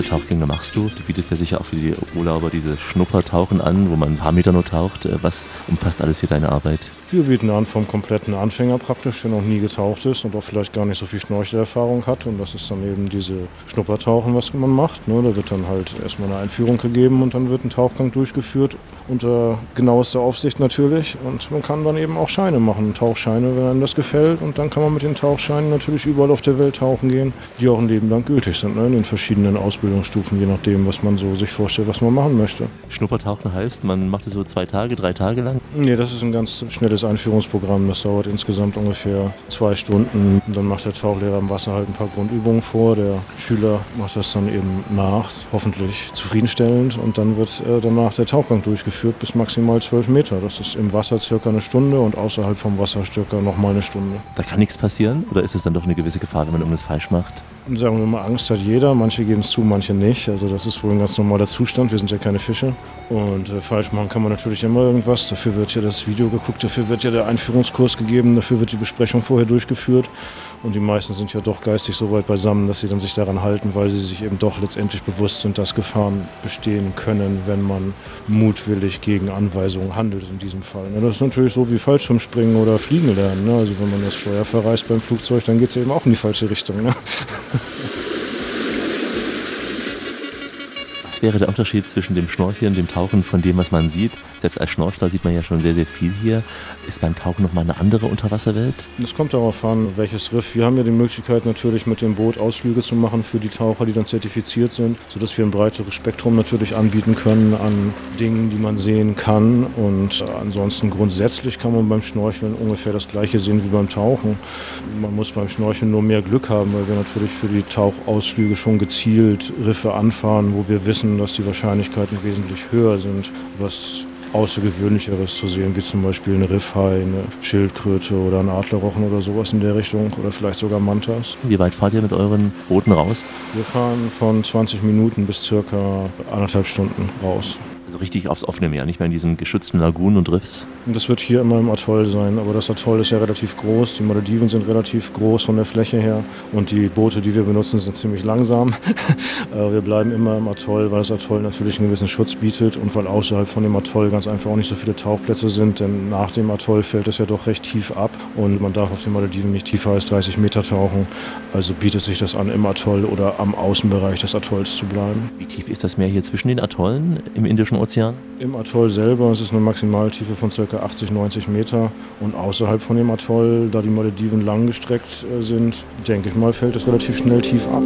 Tauchgänge machst du? Du bietest ja sicher auch für die Urlauber diese Schnuppertauchen an, wo man ein paar Meter nur taucht. Äh, Was umfasst alles hier deine Arbeit? Wir bieten an vom kompletten Anfänger praktisch, der noch nie getaucht ist und auch vielleicht gar nicht so viel Schnorchelerfahrung hat. Und das ist dann eben diese Schnuppertauchen, was man macht. Ne? Da wird dann halt erstmal eine Einführung gegeben und dann wird ein Tauchgang durchgeführt unter genauester Aufsicht natürlich. Und man kann dann eben auch Scheine machen, Tauchscheine, wenn einem das gefällt. Und dann kann man mit den Tauchscheinen natürlich überall auf der Welt tauchen gehen, die auch ein Leben lang gültig sind, ne? in den verschiedenen Ausbildungsstufen, je nachdem, was man so sich vorstellt, was man machen möchte. Schnuppertauchen heißt, man macht es so zwei Tage, drei Tage lang. Nee, das ist ein ganz schnelles Einführungsprogramm. Das dauert insgesamt ungefähr zwei Stunden. Und dann macht der Tauchlehrer im Wasser halt ein paar Grundübungen vor. Der Schüler macht das dann eben nach, hoffentlich zufriedenstellend. Und dann wird äh, danach der Tauchgang durchgeführt bis maximal zwölf Meter. Das ist im Wasser circa eine Stunde und außerhalb vom Wasser circa nochmal eine Stunde. Da kann nichts passieren? Oder ist es dann doch eine gewisse Gefahr, wenn man irgendwas falsch macht? Sagen wir mal, Angst hat jeder. Manche geben es zu, manche nicht. Also das ist wohl ein ganz normaler Zustand. Wir sind ja keine Fische. Und äh, falsch machen kann man natürlich immer irgendwas. Dafür wird ja das Video geguckt, dafür wird ja der Einführungskurs gegeben, dafür wird die Besprechung vorher durchgeführt. Und die meisten sind ja doch geistig so weit beisammen, dass sie dann sich daran halten, weil sie sich eben doch letztendlich bewusst sind, dass Gefahren bestehen können, wenn man mutwillig gegen Anweisungen handelt in diesem Fall. Das ist natürlich so wie Fallschirmspringen oder Fliegen lernen. Ne? Also wenn man das Steuer verreißt beim Flugzeug, dann geht es eben auch in die falsche Richtung. Ne? Was wäre der Unterschied zwischen dem Schnorcheln, dem Tauchen, von dem, was man sieht? Selbst als Schnorchler sieht man ja schon sehr, sehr viel hier. Ist beim Tauchen nochmal eine andere Unterwasserwelt? Es kommt darauf an, welches Riff. Wir haben ja die Möglichkeit natürlich mit dem Boot Ausflüge zu machen für die Taucher, die dann zertifiziert sind, sodass wir ein breiteres Spektrum natürlich anbieten können an Dingen, die man sehen kann. Und äh, ansonsten grundsätzlich kann man beim Schnorcheln ungefähr das gleiche sehen wie beim Tauchen. Man muss beim Schnorcheln nur mehr Glück haben, weil wir natürlich für die Tauchausflüge schon gezielt Riffe anfahren, wo wir wissen, dass die Wahrscheinlichkeiten wesentlich höher sind, was Außergewöhnlicheres zu sehen, wie zum Beispiel eine Riffhai, eine Schildkröte oder ein Adlerrochen oder sowas in der Richtung oder vielleicht sogar Mantas. Wie weit fahrt ihr mit euren Booten raus? Wir fahren von 20 Minuten bis circa anderthalb Stunden raus. Also richtig aufs offene Meer, nicht mehr in diesen geschützten Lagunen und Riffs. Und das wird hier immer im Atoll sein, aber das Atoll ist ja relativ groß. Die Malediven sind relativ groß von der Fläche her und die Boote, die wir benutzen, sind ziemlich langsam. (laughs) Wir bleiben immer im Atoll, weil das Atoll natürlich einen gewissen Schutz bietet und weil außerhalb von dem Atoll ganz einfach auch nicht so viele Tauchplätze sind, denn nach dem Atoll fällt es ja doch recht tief ab und man darf auf den Malediven nicht tiefer als 30 Meter tauchen. Also bietet sich das an, im Atoll oder am Außenbereich des Atolls zu bleiben. Wie tief ist das Meer hier zwischen den Atollen im Indischen Ozean? Im Atoll selber ist es eine Maximaltiefe von ca. 80, 90 Meter und außerhalb von dem Atoll, da die Malediven langgestreckt äh, sind, denke ich mal, fällt es relativ schnell tief ab.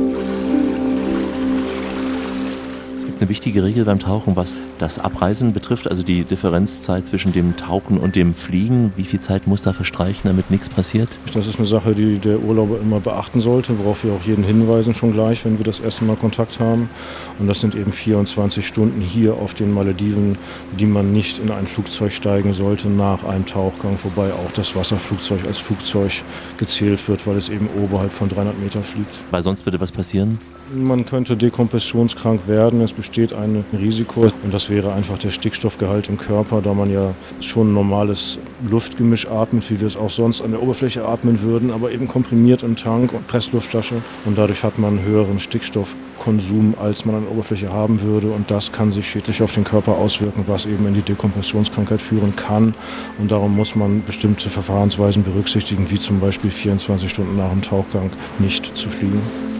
Eine wichtige Regel beim Tauchen, was das Abreisen betrifft, also die Differenzzeit zwischen dem Tauchen und dem Fliegen. Wie viel Zeit muss da verstreichen, damit nichts passiert? Das ist eine Sache, die der Urlauber immer beachten sollte, worauf wir auch jeden hinweisen schon gleich, wenn wir das erste Mal Kontakt haben. Und das sind eben 24 Stunden hier auf den Malediven, die man nicht in ein Flugzeug steigen sollte nach einem Tauchgang, wobei auch das Wasserflugzeug als Flugzeug gezählt wird, weil es eben oberhalb von 300 Meter fliegt. Weil sonst würde was passieren? Man könnte dekompressionskrank werden. Es besteht ein Risiko und das wäre einfach der Stickstoffgehalt im Körper, da man ja schon normales Luftgemisch atmet, wie wir es auch sonst an der Oberfläche atmen würden, aber eben komprimiert im Tank und Pressluftflasche. Und dadurch hat man einen höheren Stickstoffkonsum, als man an der Oberfläche haben würde. Und das kann sich schädlich auf den Körper auswirken, was eben in die Dekompressionskrankheit führen kann. Und darum muss man bestimmte Verfahrensweisen berücksichtigen, wie zum Beispiel 24 Stunden nach dem Tauchgang nicht zu fliegen.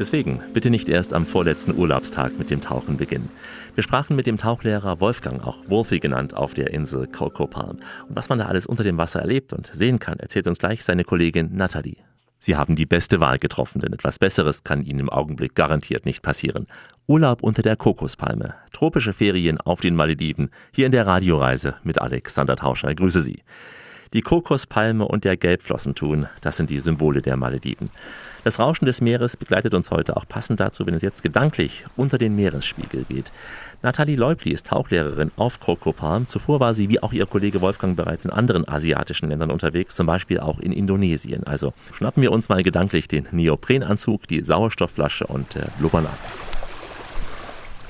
Deswegen bitte nicht erst am vorletzten Urlaubstag mit dem Tauchen beginnen. Wir sprachen mit dem Tauchlehrer Wolfgang, auch Wolfie genannt, auf der Insel Coco Palm. Und was man da alles unter dem Wasser erlebt und sehen kann, erzählt uns gleich seine Kollegin Nathalie. Sie haben die beste Wahl getroffen, denn etwas Besseres kann Ihnen im Augenblick garantiert nicht passieren. Urlaub unter der Kokospalme, tropische Ferien auf den Malediven, hier in der Radioreise mit Alexander Tauscher. Grüße Sie. Die Kokospalme und der Gelbflossentun, das sind die Symbole der Malediven. Das Rauschen des Meeres begleitet uns heute auch passend dazu, wenn es jetzt gedanklich unter den Meeresspiegel geht. Nathalie Leubli ist Tauchlehrerin auf Krokopalm. Zuvor war sie, wie auch ihr Kollege Wolfgang, bereits in anderen asiatischen Ländern unterwegs, zum Beispiel auch in Indonesien. Also schnappen wir uns mal gedanklich den Neoprenanzug, die Sauerstoffflasche und äh, blubbern ab.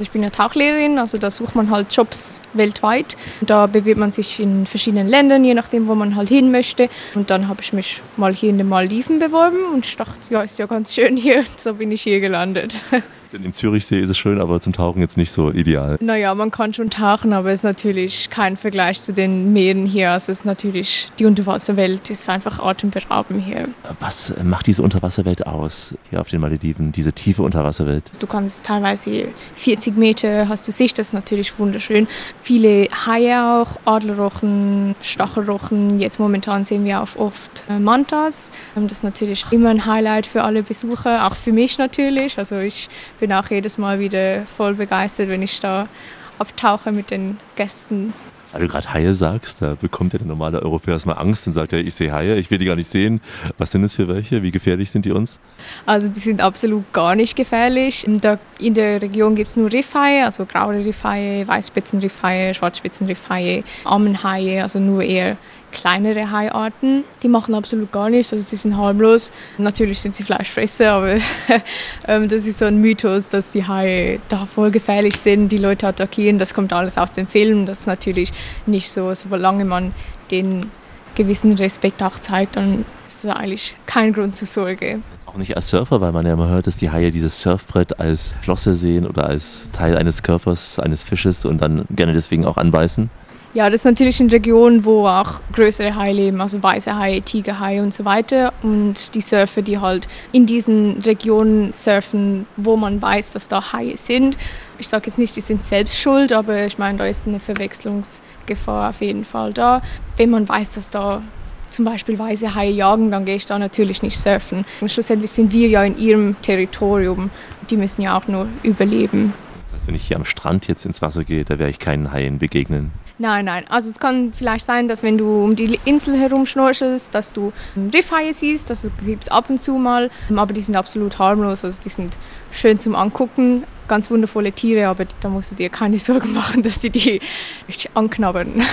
Ich bin ja Tauchlehrerin, also da sucht man halt Jobs weltweit. Da bewirbt man sich in verschiedenen Ländern, je nachdem, wo man halt hin möchte. Und dann habe ich mich mal hier in den Maldiven beworben und ich dachte, ja, ist ja ganz schön hier. (laughs) So bin ich hier gelandet. Denn im Zürichsee ist es schön, aber zum Tauchen jetzt nicht so ideal. Naja, man kann schon tauchen, aber es ist natürlich kein Vergleich zu den Meeren hier. Also es ist natürlich, die Unterwasserwelt ist einfach atemberaubend hier. Was macht diese Unterwasserwelt aus, hier auf den Malediven, diese tiefe Unterwasserwelt? Du kannst teilweise 40 Meter, hast du Sicht, das ist natürlich wunderschön. Viele Haie auch, Adlerrochen, Stachelrochen. Jetzt momentan sehen wir auch oft äh, Mantas. Ähm, Das ist natürlich immer ein Highlight für alle Besucher, auch für mich natürlich. Also ich bin auch jedes Mal wieder voll begeistert, wenn ich da abtauche mit den Gästen. Weil du gerade Haie sagst, da bekommt ja der normale Europäer erstmal Angst und sagt, ja, ich sehe Haie, ich will die gar nicht sehen. Was sind das für welche? Wie gefährlich sind die uns? Also die sind absolut gar nicht gefährlich. In der Region gibt es nur Riffhaie, also graue Riffhaie, Weißspitzenriffhaie, Schwarzspitzenriffhaie, Ammenhaie, also nur eher kleinere Haiarten. Die machen absolut gar nichts, also die sind harmlos. Natürlich sind sie Fleischfresser, aber (laughs) ähm, das ist so ein Mythos, dass die Haie da voll gefährlich sind, die Leute attackieren. Das kommt alles aus dem Film. Das ist natürlich nicht so. Solange man den gewissen Respekt auch zeigt, dann ist das eigentlich kein Grund zur Sorge. Auch nicht als Surfer, weil man ja immer hört, dass die Haie dieses Surfbrett als Flosse sehen oder als Teil eines Körpers eines Fisches und dann gerne deswegen auch anbeißen. Ja, das ist natürlich in Regionen, wo auch größere Haie leben, also weiße Haie, Tigerhaie und so weiter. Und die Surfer, die halt in diesen Regionen surfen, wo man weiß, dass da Haie sind. Ich sage jetzt nicht, die sind selbst schuld, aber ich meine, da ist eine Verwechslungsgefahr auf jeden Fall da. Wenn man weiß, dass da zum Beispiel weiße Haie jagen, dann gehe ich da natürlich nicht surfen. Und schlussendlich sind wir ja in ihrem Territorium. Die müssen ja auch nur überleben. Heißt, wenn ich hier am Strand jetzt ins Wasser gehe, da werde ich keinen Haien begegnen. Nein, nein. Also es kann vielleicht sein, dass wenn du um die Insel herum schnorchelst, dass du Riffhaie siehst. Das gibt es ab und zu mal. Aber die sind absolut harmlos. Also die sind schön zum Angucken. Ganz wundervolle Tiere, aber da musst du dir keine (laughs) Sorgen machen, dass die die richtig anknabbern. (laughs)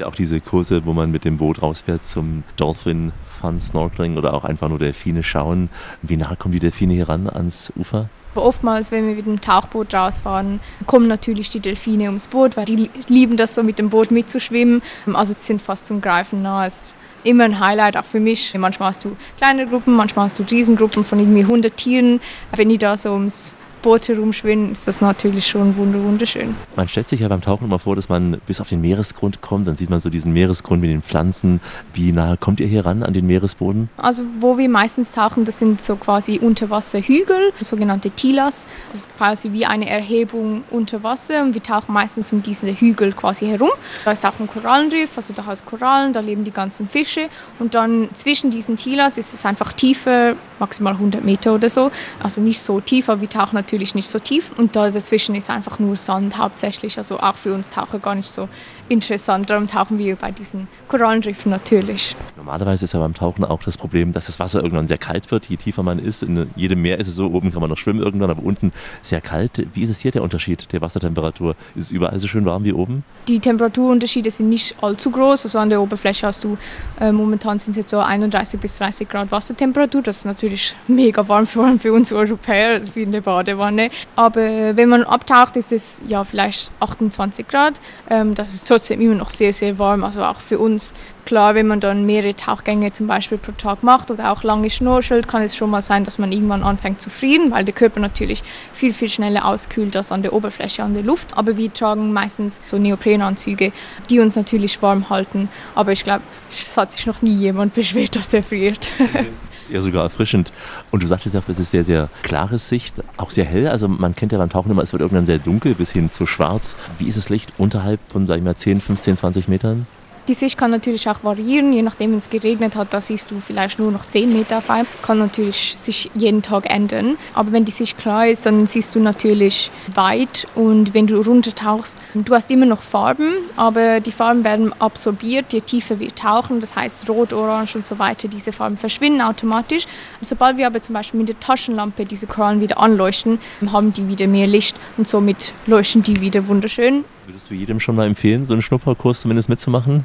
Ja, auch diese Kurse, wo man mit dem Boot rausfährt zum Dolphin Fun Snorkeling oder auch einfach nur Delfine schauen. Wie nah kommen die Delfine hier ran ans Ufer? Oftmals, wenn wir mit dem Tauchboot rausfahren, kommen natürlich die Delfine ums Boot, weil die lieben das so mit dem Boot mitzuschwimmen. Also die sind fast zum Greifen nah. Es ist immer ein Highlight, auch für mich. Manchmal hast du kleine Gruppen, manchmal hast du Riesengruppen von irgendwie 100 Tieren. Wenn die da so ums Boot herumschwimmen, ist das natürlich schon wunder- wunderschön. Man stellt sich ja beim Tauchen immer vor, dass man bis auf den Meeresgrund kommt. Dann sieht man so diesen Meeresgrund mit den Pflanzen. Wie nah kommt ihr hier ran an den Meeresboden? Also wo wir meistens tauchen, das sind so quasi Unterwasserhügel, sogenannte Tilas. Das ist quasi wie eine Erhebung unter Wasser und wir tauchen meistens um diese Hügel quasi herum. Da ist auch ein Korallenriff, also da hast Korallen, da leben die ganzen Fische und dann zwischen diesen Tilas ist es einfach tiefer, maximal 100 Meter oder so. Also nicht so tief, aber wir tauchen natürlich natürlich nicht so tief und da dazwischen ist einfach nur Sand hauptsächlich. Also auch für uns Taucher gar nicht so interessant. Darum tauchen wir bei diesen Korallenriffen natürlich. Normalerweise ist ja beim Tauchen auch das Problem, dass das Wasser irgendwann sehr kalt wird. Je tiefer man ist, in jedem Meer ist es so, oben kann man noch schwimmen irgendwann, aber unten sehr kalt. Wie ist es hier der Unterschied der Wassertemperatur? Ist es überall so schön warm wie oben? Die Temperaturunterschiede sind nicht allzu groß. Also an der Oberfläche hast du äh, momentan sind es jetzt so 31 bis 30 Grad Wassertemperatur. Das ist natürlich mega warm, vor allem für uns Europäer. Das ist wie eine Badewanne. Aber äh, wenn man abtaucht, ist es ja vielleicht 28 Grad. Ähm, das ist trotzdem immer noch sehr, sehr warm. Also auch für uns Klar, wenn man dann mehrere Tauchgänge zum Beispiel pro Tag macht oder auch lange schnorchelt, kann es schon mal sein, dass man irgendwann anfängt zu frieren, weil der Körper natürlich viel, viel schneller auskühlt als an der Oberfläche, an der Luft. Aber wir tragen meistens so Neoprenanzüge, die uns natürlich warm halten. Aber ich glaube, es hat sich noch nie jemand beschwert, dass er friert. (laughs) Ja, sogar erfrischend. Und du sagtest ja, es ist sehr, sehr klare Sicht, auch sehr hell. Also man kennt ja beim Tauchen immer, es wird irgendwann sehr dunkel bis hin zu schwarz. Wie ist das Licht unterhalb von, sag ich mal, 10, 15, 20 Metern? Die Sicht kann natürlich auch variieren, je nachdem, wenn es geregnet hat, da siehst du vielleicht nur noch 10 Meter auf einmal. Kann natürlich sich jeden Tag ändern. Aber wenn die Sicht klar ist, dann siehst du natürlich weit und wenn du runtertauchst, du hast immer noch Farben, aber die Farben werden absorbiert, je tiefer wir tauchen. Das heißt, rot, orange und so weiter, diese Farben verschwinden automatisch. Sobald wir aber zum Beispiel mit der Taschenlampe diese Korallen wieder anleuchten, haben die wieder mehr Licht und somit leuchten die wieder wunderschön. Würdest du jedem schon mal empfehlen, so einen Schnupperkurs zumindest mitzumachen?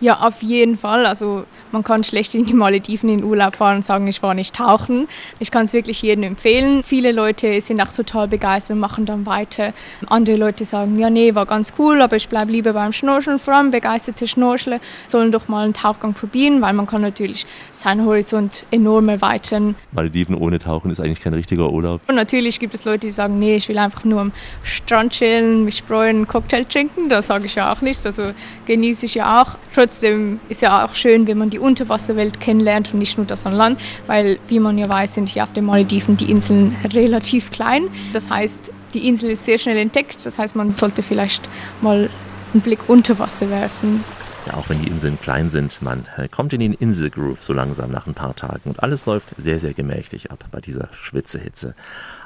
Ja, auf jeden Fall. Also man kann schlecht in die Malediven in Urlaub fahren und sagen, ich war nicht tauchen. Ich kann es wirklich jedem empfehlen. Viele Leute sind auch total begeistert und machen dann weiter. Andere Leute sagen, ja nee, war ganz cool, aber ich bleibe lieber beim Schnorcheln. Vor allem begeisterte Schnorchler sollen doch mal einen Tauchgang probieren, weil man kann natürlich seinen Horizont enorm erweitern. Malediven ohne Tauchen ist eigentlich kein richtiger Urlaub. Und natürlich gibt es Leute, die sagen, nee, ich will einfach nur am Strand chillen, mich freuen, einen Cocktail trinken. Das sage ich ja auch nicht. Also genieße ich ja auch. Trotzdem ist ja auch schön, wenn man die Unterwasserwelt kennenlernt und nicht nur das an Land, weil, wie man ja weiß, sind hier auf den Malediven die Inseln relativ klein. Das heißt, die Insel ist sehr schnell entdeckt. Das heißt, man sollte vielleicht mal einen Blick unter Wasser werfen. Ja, auch wenn die Inseln klein sind, man äh, kommt in den Inselgroove so langsam nach ein paar Tagen und alles läuft sehr, sehr gemächlich ab bei dieser Schwitzehitze.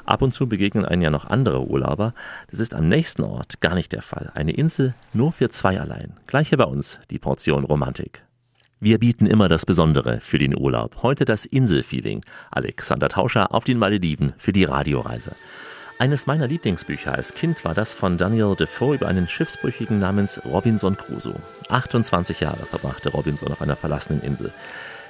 Ab und zu begegnen einen ja noch andere Urlauber. Das ist am nächsten Ort gar nicht der Fall. Eine Insel nur für zwei allein. Gleich hier bei uns die Portion Romantik. Wir bieten immer das Besondere für den Urlaub. Heute das Inselfeeling. Alexander Tauscher auf den Malediven für die Radioreise. Eines meiner Lieblingsbücher als Kind war das von Daniel Defoe über einen Schiffsbrüchigen namens Robinson Crusoe. 28 Jahre verbrachte Robinson auf einer verlassenen Insel.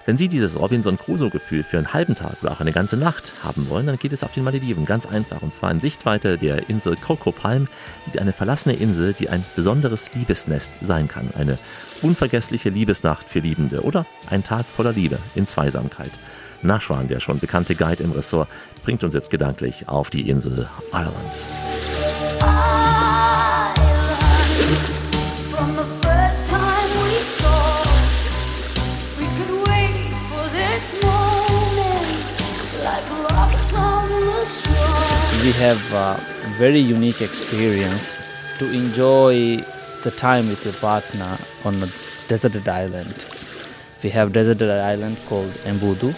Wenn Sie dieses Robinson Crusoe-Gefühl für einen halben Tag oder auch eine ganze Nacht haben wollen, dann geht es auf den Malediven ganz einfach. Und zwar in Sichtweite der Insel Coco Palm liegt eine verlassene Insel, die ein besonderes Liebesnest sein kann. Eine unvergessliche Liebesnacht für Liebende oder ein Tag voller Liebe in Zweisamkeit. Nashwan, der schon bekannte Guide im Ressort, bringt uns jetzt gedanklich auf die Insel Islands. We have a very unique experience to enjoy the time with your partner on a deserted island. We have deserted island called Embudu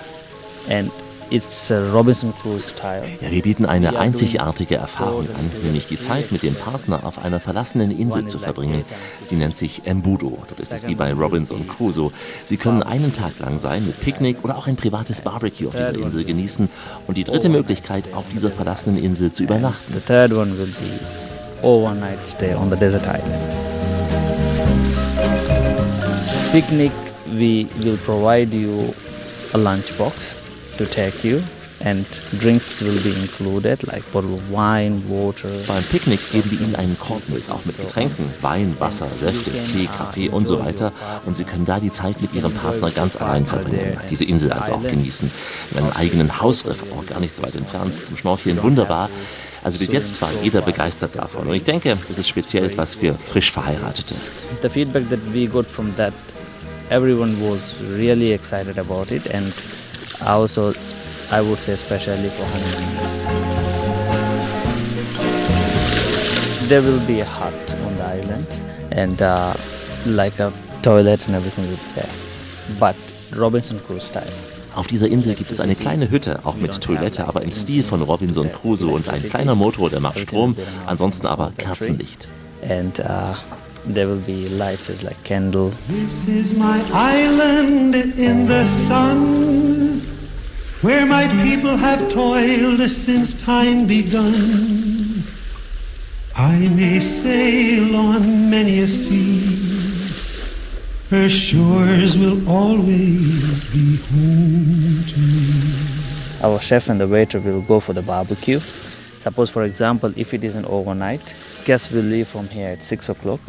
Ja, wir bieten eine einzigartige Erfahrung an, nämlich die Zeit mit dem Partner auf einer verlassenen Insel zu verbringen. Sie nennt sich Embudo. Dort ist es wie bei Robinson Crusoe. Sie können einen Tag lang sein mit Picknick oder auch ein privates Barbecue auf dieser Insel genießen und die dritte Möglichkeit, auf dieser verlassenen Insel zu übernachten. The third one will be overnight stay on the desert island. Picnic, we will provide you a lunchbox to take you and drinks will be included like bottle of wine, water. Beim Picknick geben wir Ihnen einen Korb mit, auch mit Getränken, Wein, Wasser, Säfte, Tee, Kaffee und so weiter. Und Sie können da die Zeit mit Ihrem Partner ganz allein verbringen, diese Insel also auch genießen. In einem eigenen Hausriff, auch gar nicht so weit entfernt, zum Schnorcheln wunderbar. Also bis jetzt war jeder begeistert davon. Und ich denke, das ist speziell etwas für frisch Verheiratete. The feedback that we got from that, everyone was really excited about it, and also I would say especially for honeymooners. There will be a hut on the island, and uh, like a toilet and everything will be there, but Robinson Crusoe style. Auf dieser Insel gibt es eine kleine Hütte, auch mit Toilette, aber im Stil von Robinson Crusoe und ein kleiner Motor, der macht Strom, ansonsten aber Kerzenlicht. And uh, there will be lights as like candle. This is my island in the sun, where my people have toiled since time begun. I may sail on many a sea, her shores will always be home to me. Our chef and the waiter will go for the barbecue. Suppose, for example, if it is an overnight, guests will leave from here at 6 o'clock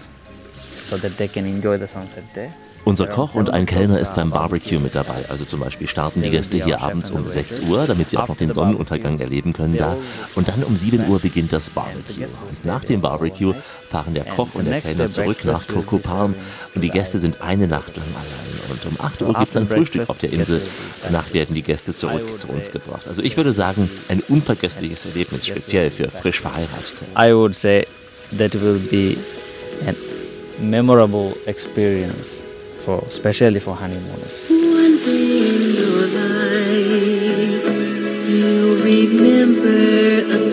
so that they can enjoy the sunset there. Unser Koch und ein Kellner ist beim Barbecue mit dabei. Also zum Beispiel starten die Gäste hier abends um 6 Uhr, damit sie auch noch den Sonnenuntergang erleben können da. Und dann um 7 Uhr beginnt das Barbecue. Und nach dem Barbecue fahren der Koch und der Kellner zurück nach Coco Palm und die Gäste sind eine Nacht lang allein. Und um 8 Uhr gibt es ein Frühstück auf der Insel. Danach werden die Gäste zurück zu uns gebracht. Also ich würde sagen, ein unvergessliches Erlebnis, speziell für frisch Verheiratete. I would say that will be a memorable experience for especially for honeymooners. One day in your life, you'll remember a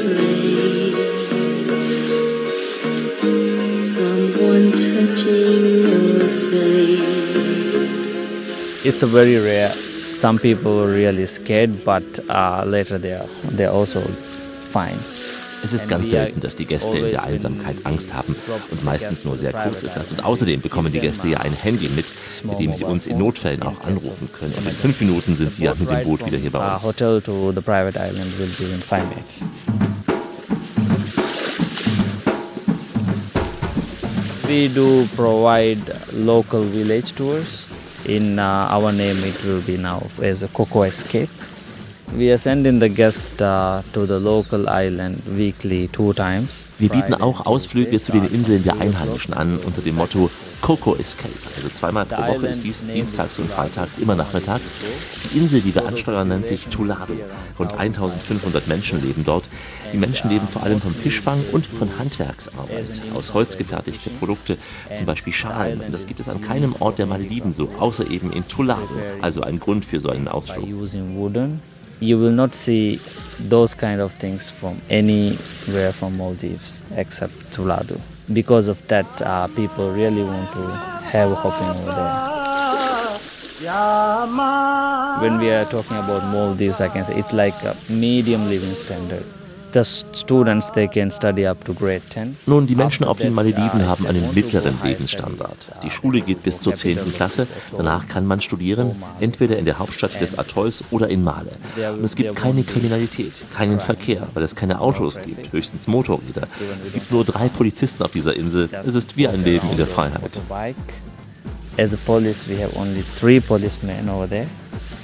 someone touching your face. It's a very rare. Some people are really scared, but uh, later they are they are also fine. Es ist ganz selten, dass die Gäste in der Einsamkeit Angst haben und meistens nur sehr kurz ist das. Und außerdem bekommen die Gäste ja ein Handy mit, mit dem sie uns in Notfällen auch anrufen können. Und in fünf Minuten sind sie ja mit dem Boot wieder hier bei uns. We do provide local village tours. In uh, our name, it will be now as a Coco Escape. Wir bieten auch Ausflüge zu den Inseln der Einheimischen an unter dem Motto Coco Escape. Also zweimal pro Woche ist dies dienstags und freitags, immer nachmittags. Die Insel, die wir ansteuern, nennt sich Tuladu. Rund 1500 Menschen leben dort. Die Menschen leben vor allem vom Fischfang und von Handwerksarbeit. Aus Holz gefertigte Produkte, zum Beispiel Schalen. Und das gibt es an keinem Ort der Malediven so, außer eben in Tuladu. Also ein Grund für so einen Ausflug. You will not see those kind of things from anywhere from Maldives except Tuladu. Because of that, uh, people really want to have hopping over there. When we are talking about Maldives, I can say it's like a medium living standard. The s- students they can study up to grade 10. Nun, die Menschen auf den Malediven haben einen mittleren Lebensstandard. Die Schule geht bis zur 10. Klasse. Danach kann man studieren, entweder in der Hauptstadt des Atolls oder in Male. Und es gibt keine Kriminalität, keinen Verkehr, weil es keine Autos gibt, höchstens Motorräder. Es gibt nur drei Polizisten auf dieser Insel. Es ist wie ein Leben in der Freiheit. As a police, we have only three policemen over there.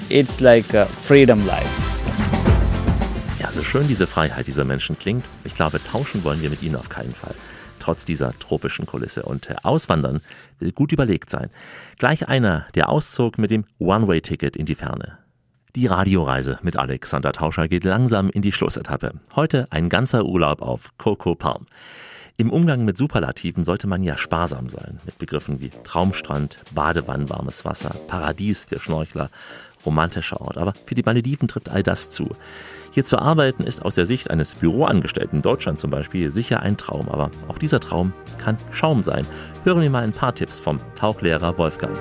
It's like a freedom life. Ja, so schön diese Freiheit dieser Menschen klingt, ich glaube, tauschen wollen wir mit ihnen auf keinen Fall. Trotz dieser tropischen Kulisse. Und Auswandern will gut überlegt sein. Gleich einer, der auszog mit dem One-Way-Ticket in die Ferne. Die Radioreise mit Alexander Tauscher geht langsam in die Schlussetappe. Heute ein ganzer Urlaub auf Coco Palm. Im Umgang mit Superlativen sollte man ja sparsam sein. Mit Begriffen wie Traumstrand, Badewanne, warmes Wasser, Paradies für Schnorchler, romantischer Ort. Aber für die Malediven trifft all das zu. Hier zu arbeiten ist aus der Sicht eines Büroangestellten in Deutschland zum Beispiel sicher ein Traum. Aber auch dieser Traum kann Schaum sein. Hören wir mal ein paar Tipps vom Tauchlehrer Wolfgang.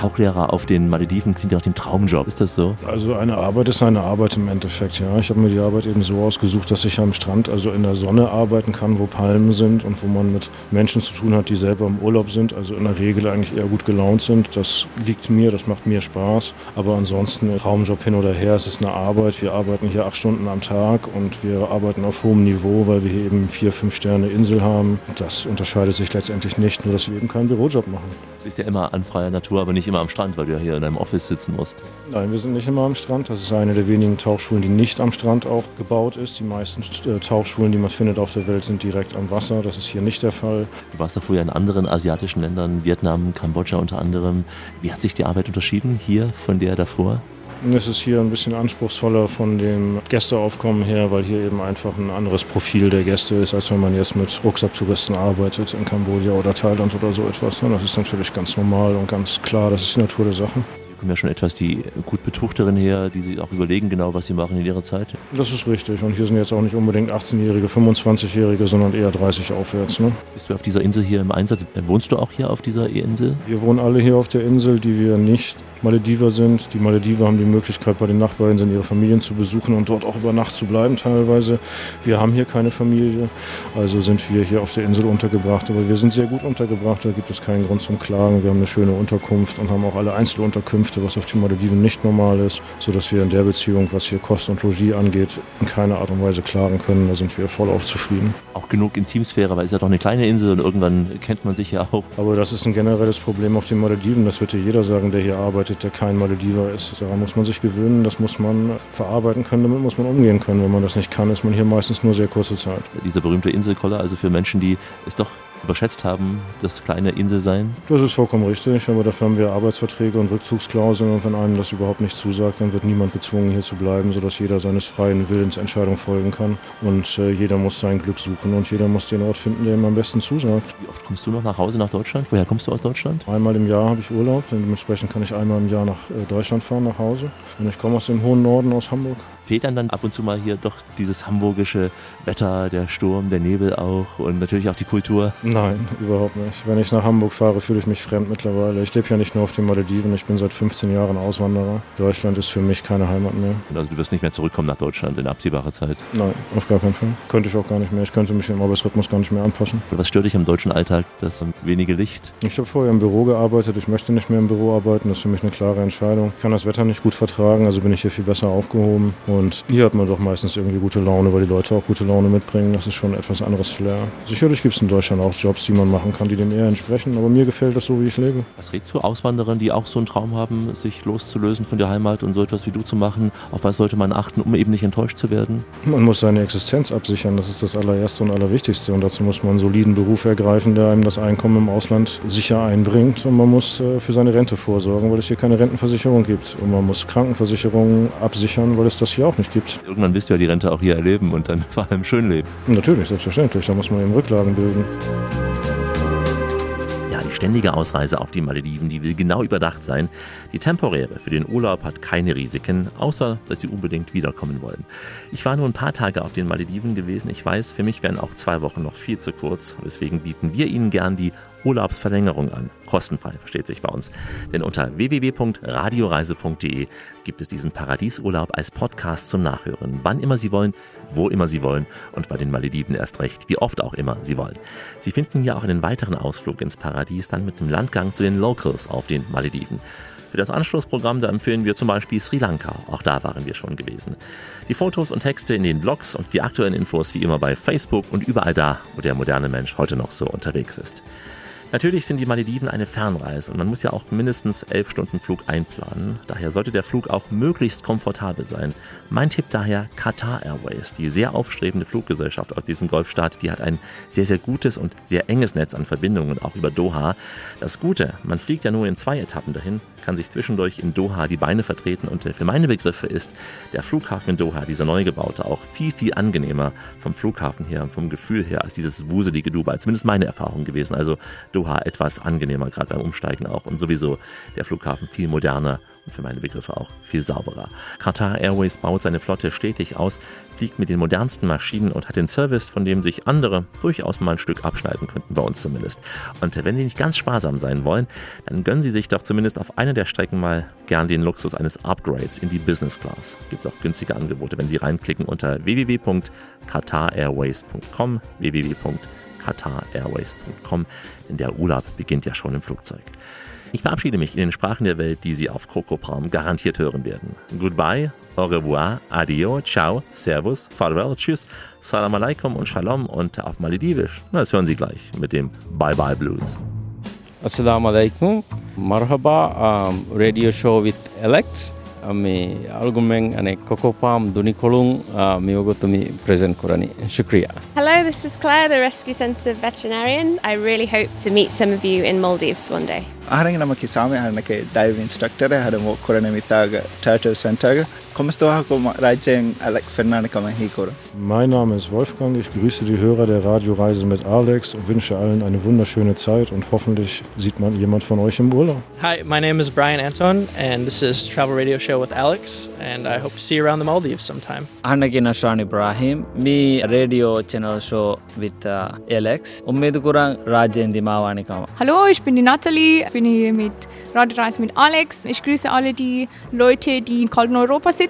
Tauchlehrer auf den Malediven klingt ja nach dem Traumjob. Ist das so? Also eine Arbeit ist eine Arbeit im Endeffekt, ja. Ich habe mir die Arbeit eben so ausgesucht, dass ich am Strand, also in der Sonne arbeiten kann, wo Palmen sind und wo man mit Menschen zu tun hat, die selber im Urlaub sind, also in der Regel eigentlich eher gut gelaunt sind. Das liegt mir, das macht mir Spaß. Aber ansonsten Traumjob hin oder her, es ist eine Arbeit. Wir arbeiten hier acht Stunden am Tag und wir arbeiten auf hohem Niveau, weil wir hier eben vier, fünf Sterne Insel haben. Das unterscheidet sich letztendlich nicht, nur dass wir eben keinen Bürojob machen. Du bist ja immer an freier Natur, aber nicht immer am Strand, weil du ja hier in deinem Office sitzen musst. Nein, wir sind nicht immer am Strand. Das ist eine der wenigen Tauchschulen, die nicht am Strand auch gebaut ist. Die meisten äh, Tauchschulen, die man findet auf der Welt, sind direkt am Wasser. Das ist hier nicht der Fall. Du warst ja vorher in anderen asiatischen Ländern, Vietnam, Kambodscha unter anderem. Wie hat sich die Arbeit unterschieden hier von der davor? Es ist hier ein bisschen anspruchsvoller von dem Gästeaufkommen her, weil hier eben einfach ein anderes Profil der Gäste ist, als wenn man jetzt mit Rucksacktouristen arbeitet in Kambodscha oder Thailand oder so etwas. Das ist natürlich ganz normal und ganz klar, das ist die Natur der Sache. Hier kommen ja schon etwas die gut Betuchteren her, die sich auch überlegen genau, was sie machen in ihrer Zeit. Das ist richtig. Und hier sind jetzt auch nicht unbedingt 18-Jährige, 25-Jährige, sondern eher 30 aufwärts. Ne? Bist du auf dieser Insel hier im Einsatz? Wohnst du auch hier auf dieser Insel? Wir wohnen alle hier auf der Insel, die wir nicht Malediver sind. Die Malediver haben die Möglichkeit, bei den Nachbarinseln ihre Familien zu besuchen und dort auch über Nacht zu bleiben teilweise. Wir haben hier keine Familie, also sind wir hier auf der Insel untergebracht. Aber wir sind sehr gut untergebracht, da gibt es keinen Grund zum Klagen. Wir haben eine schöne Unterkunft und haben auch alle Einzelunterkünfte, was auf den Malediven nicht normal ist, sodass wir in der Beziehung, was hier Kost und Logis angeht, in keiner Art und Weise klagen können. Da sind wir vollauf zufrieden. Auch genug Intimsphäre, weil es ja doch eine kleine Insel und irgendwann kennt man sich ja auch. Aber das ist ein generelles Problem auf den Malediven. Das wird dir jeder sagen, der hier arbeitet, der kein Malediver ist. Daran muss man sich gewöhnen, das muss man verarbeiten können, damit muss man umgehen können. Wenn man das nicht kann, ist man hier meistens nur sehr kurze Zeit. Dieser berühmte Inselkoller, also für Menschen, die es doch überschätzt haben, das kleine Inselsein. Das ist vollkommen richtig, aber dafür haben wir Arbeitsverträge und Rückzugsklauseln und wenn einem das überhaupt nicht zusagt, dann wird niemand gezwungen hier zu bleiben, sodass jeder seines freien Willens Entscheidung folgen kann und äh, jeder muss sein Glück suchen und jeder muss den Ort finden, der ihm am besten zusagt. Wie oft kommst du noch nach Hause nach Deutschland? Woher kommst du aus Deutschland? Einmal im Jahr habe ich Urlaub, dementsprechend kann ich einmal im Jahr nach äh, Deutschland fahren, nach Hause und ich komme aus dem hohen Norden, aus Hamburg. Fehlt dann dann ab und zu mal hier doch dieses hamburgische Wetter, der Sturm, der Nebel auch und natürlich auch die Kultur? Nein, überhaupt nicht. Wenn ich nach Hamburg fahre, fühle ich mich fremd mittlerweile. Ich lebe ja nicht nur auf den Malediven, ich bin seit 15 Jahren Auswanderer. Deutschland ist für mich keine Heimat mehr. Also du wirst nicht mehr zurückkommen nach Deutschland in absehbarer Zeit? Nein, auf gar keinen Fall. Könnte ich auch gar nicht mehr. Ich könnte mich im Arbeitsrhythmus gar nicht mehr anpassen. Was stört dich am deutschen Alltag? Das wenige Licht? Ich habe vorher im Büro gearbeitet. Ich möchte nicht mehr im Büro arbeiten. Das ist für mich eine klare Entscheidung. Ich kann das Wetter nicht gut vertragen, also bin ich hier viel besser aufgehoben. Und hier hat man doch meistens irgendwie gute Laune, weil die Leute auch gute Laune mitbringen. Das ist schon etwas anderes Flair. Sicherlich gibt es in Deutschland auch Jobs, die man machen kann, die dem eher entsprechen. Aber mir gefällt das so, wie ich lebe. Was rätst du Auswanderern, die auch so einen Traum haben, sich loszulösen von der Heimat und so etwas wie du zu machen? Auf was sollte man achten, um eben nicht enttäuscht zu werden? Man muss seine Existenz absichern. Das ist das allererste und allerwichtigste. Und dazu muss man einen soliden Beruf ergreifen, der einem das Einkommen im Ausland sicher einbringt. Und man muss äh, für seine Rente vorsorgen, weil es hier keine Rentenversicherung gibt. Und man muss Krankenversicherungen absichern, weil es das hier auch nicht gibt. Irgendwann wirst du ja die Rente auch hier erleben und dann (laughs) vor allem schön leben. Natürlich, selbstverständlich. Da muss man eben Rücklagen bilden. Ständige Ausreise auf die Malediven, die will genau überdacht sein. Die temporäre für den Urlaub hat keine Risiken, außer dass sie unbedingt wiederkommen wollen. Ich war nur ein paar Tage auf den Malediven gewesen. Ich weiß, für mich wären auch zwei Wochen noch viel zu kurz. Deswegen bieten wir Ihnen gern die Urlaubsverlängerung an. Kostenfrei, versteht sich bei uns. Denn unter www.radioreise.de gibt es diesen Paradiesurlaub als Podcast zum Nachhören. Wann immer Sie wollen, wo immer Sie wollen und bei den Malediven erst recht, wie oft auch immer Sie wollen. Sie finden hier auch einen weiteren Ausflug ins Paradies dann mit dem Landgang zu den Locals auf den Malediven. Für das Anschlussprogramm, da empfehlen wir zum Beispiel Sri Lanka. Auch da waren wir schon gewesen. Die Fotos und Texte in den Blogs und die aktuellen Infos wie immer bei Facebook und überall da, wo der moderne Mensch heute noch so unterwegs ist. Natürlich sind die Malediven eine Fernreise und man muss ja auch mindestens elf Stunden Flug einplanen. Daher sollte der Flug auch möglichst komfortabel sein. Mein Tipp daher Qatar Airways, die sehr aufstrebende Fluggesellschaft aus diesem Golfstaat, die hat ein sehr, sehr gutes und sehr enges Netz an Verbindungen, auch über Doha. Das Gute, man fliegt ja nur in zwei Etappen dahin, kann sich zwischendurch in Doha die Beine vertreten und für meine Begriffe ist der Flughafen in Doha, dieser neu gebaute, auch viel, viel angenehmer vom Flughafen her, vom Gefühl her, als dieses wuselige Dubai. Zumindest meine Erfahrung gewesen. Also etwas angenehmer, gerade beim Umsteigen auch. Und sowieso der Flughafen viel moderner und für meine Begriffe auch viel sauberer. Qatar Airways baut seine Flotte stetig aus, fliegt mit den modernsten Maschinen und hat den Service, von dem sich andere durchaus mal ein Stück abschneiden könnten, bei uns zumindest. Und wenn Sie nicht ganz sparsam sein wollen, dann gönnen Sie sich doch zumindest auf einer der Strecken mal gern den Luxus eines Upgrades in die Business Class. Gibt es auch günstige Angebote, wenn Sie reinklicken unter www.qatarairways.com www.qatarairways.com, denn der Urlaub beginnt ja schon im Flugzeug. Ich verabschiede mich in den Sprachen der Welt, die Sie auf Coco Palm garantiert hören werden. Goodbye, au revoir, adio, ciao, servus, farewell, tschüss, salam alaikum und shalom und auf Maledivisch. Das hören Sie gleich mit dem Bye Bye Blues. Assalamu alaikum, marhaba, um, radio show with Alex. මේ අල්ගුමෙන් අනේ කොකෝපාම් දුනිකොළුන් මියෝගොතුමි ප්‍රසන්් කරනි ශුක්‍රියා. Hello, this is Claire, the Rescue Centre veterinarian. I really hope to meet some of you in Maldives one day. ආරෙන් නම කිසාම හනක ඩයිව ඉන්ස්ටක්ටර හඩ මොක් කරන මිතාග kommst du auch Reitchen Alex Fernández a México? Mein Name ist Wolfgang, ich grüße die Hörer der Radioreise mit Alex und wünsche allen eine wunderschöne Zeit und hoffentlich sieht man jemand von euch im Urlaub. Hi, my name is Brian Anton and this is Travel Radio Show with Alex and I hope to see you around the Maldives sometime. Ana Ginashan Ibrahim, mi Radio Channel Show with uh, Alex. Ummedu kurang Rajen Dimawani Hallo, ich bin die Natalie, ich bin hier mit Radioreise mit Alex. Ich grüße alle die Leute, die in kalten Europa sitzen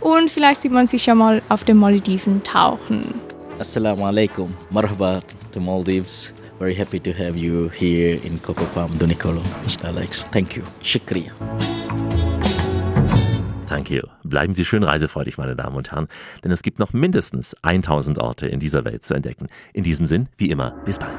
und vielleicht sieht man sich ja mal auf den Malediven tauchen. Assalamu alaikum. Marhaba to Maldives. Very happy to have you here in Cocopam, Donicolo, Mr. Alex. Thank you. Shukriya. Thank you. Bleiben Sie schön reisefreudig, meine Damen und Herren, denn es gibt noch mindestens 1000 Orte in dieser Welt zu entdecken. In diesem Sinn, wie immer, bis bald.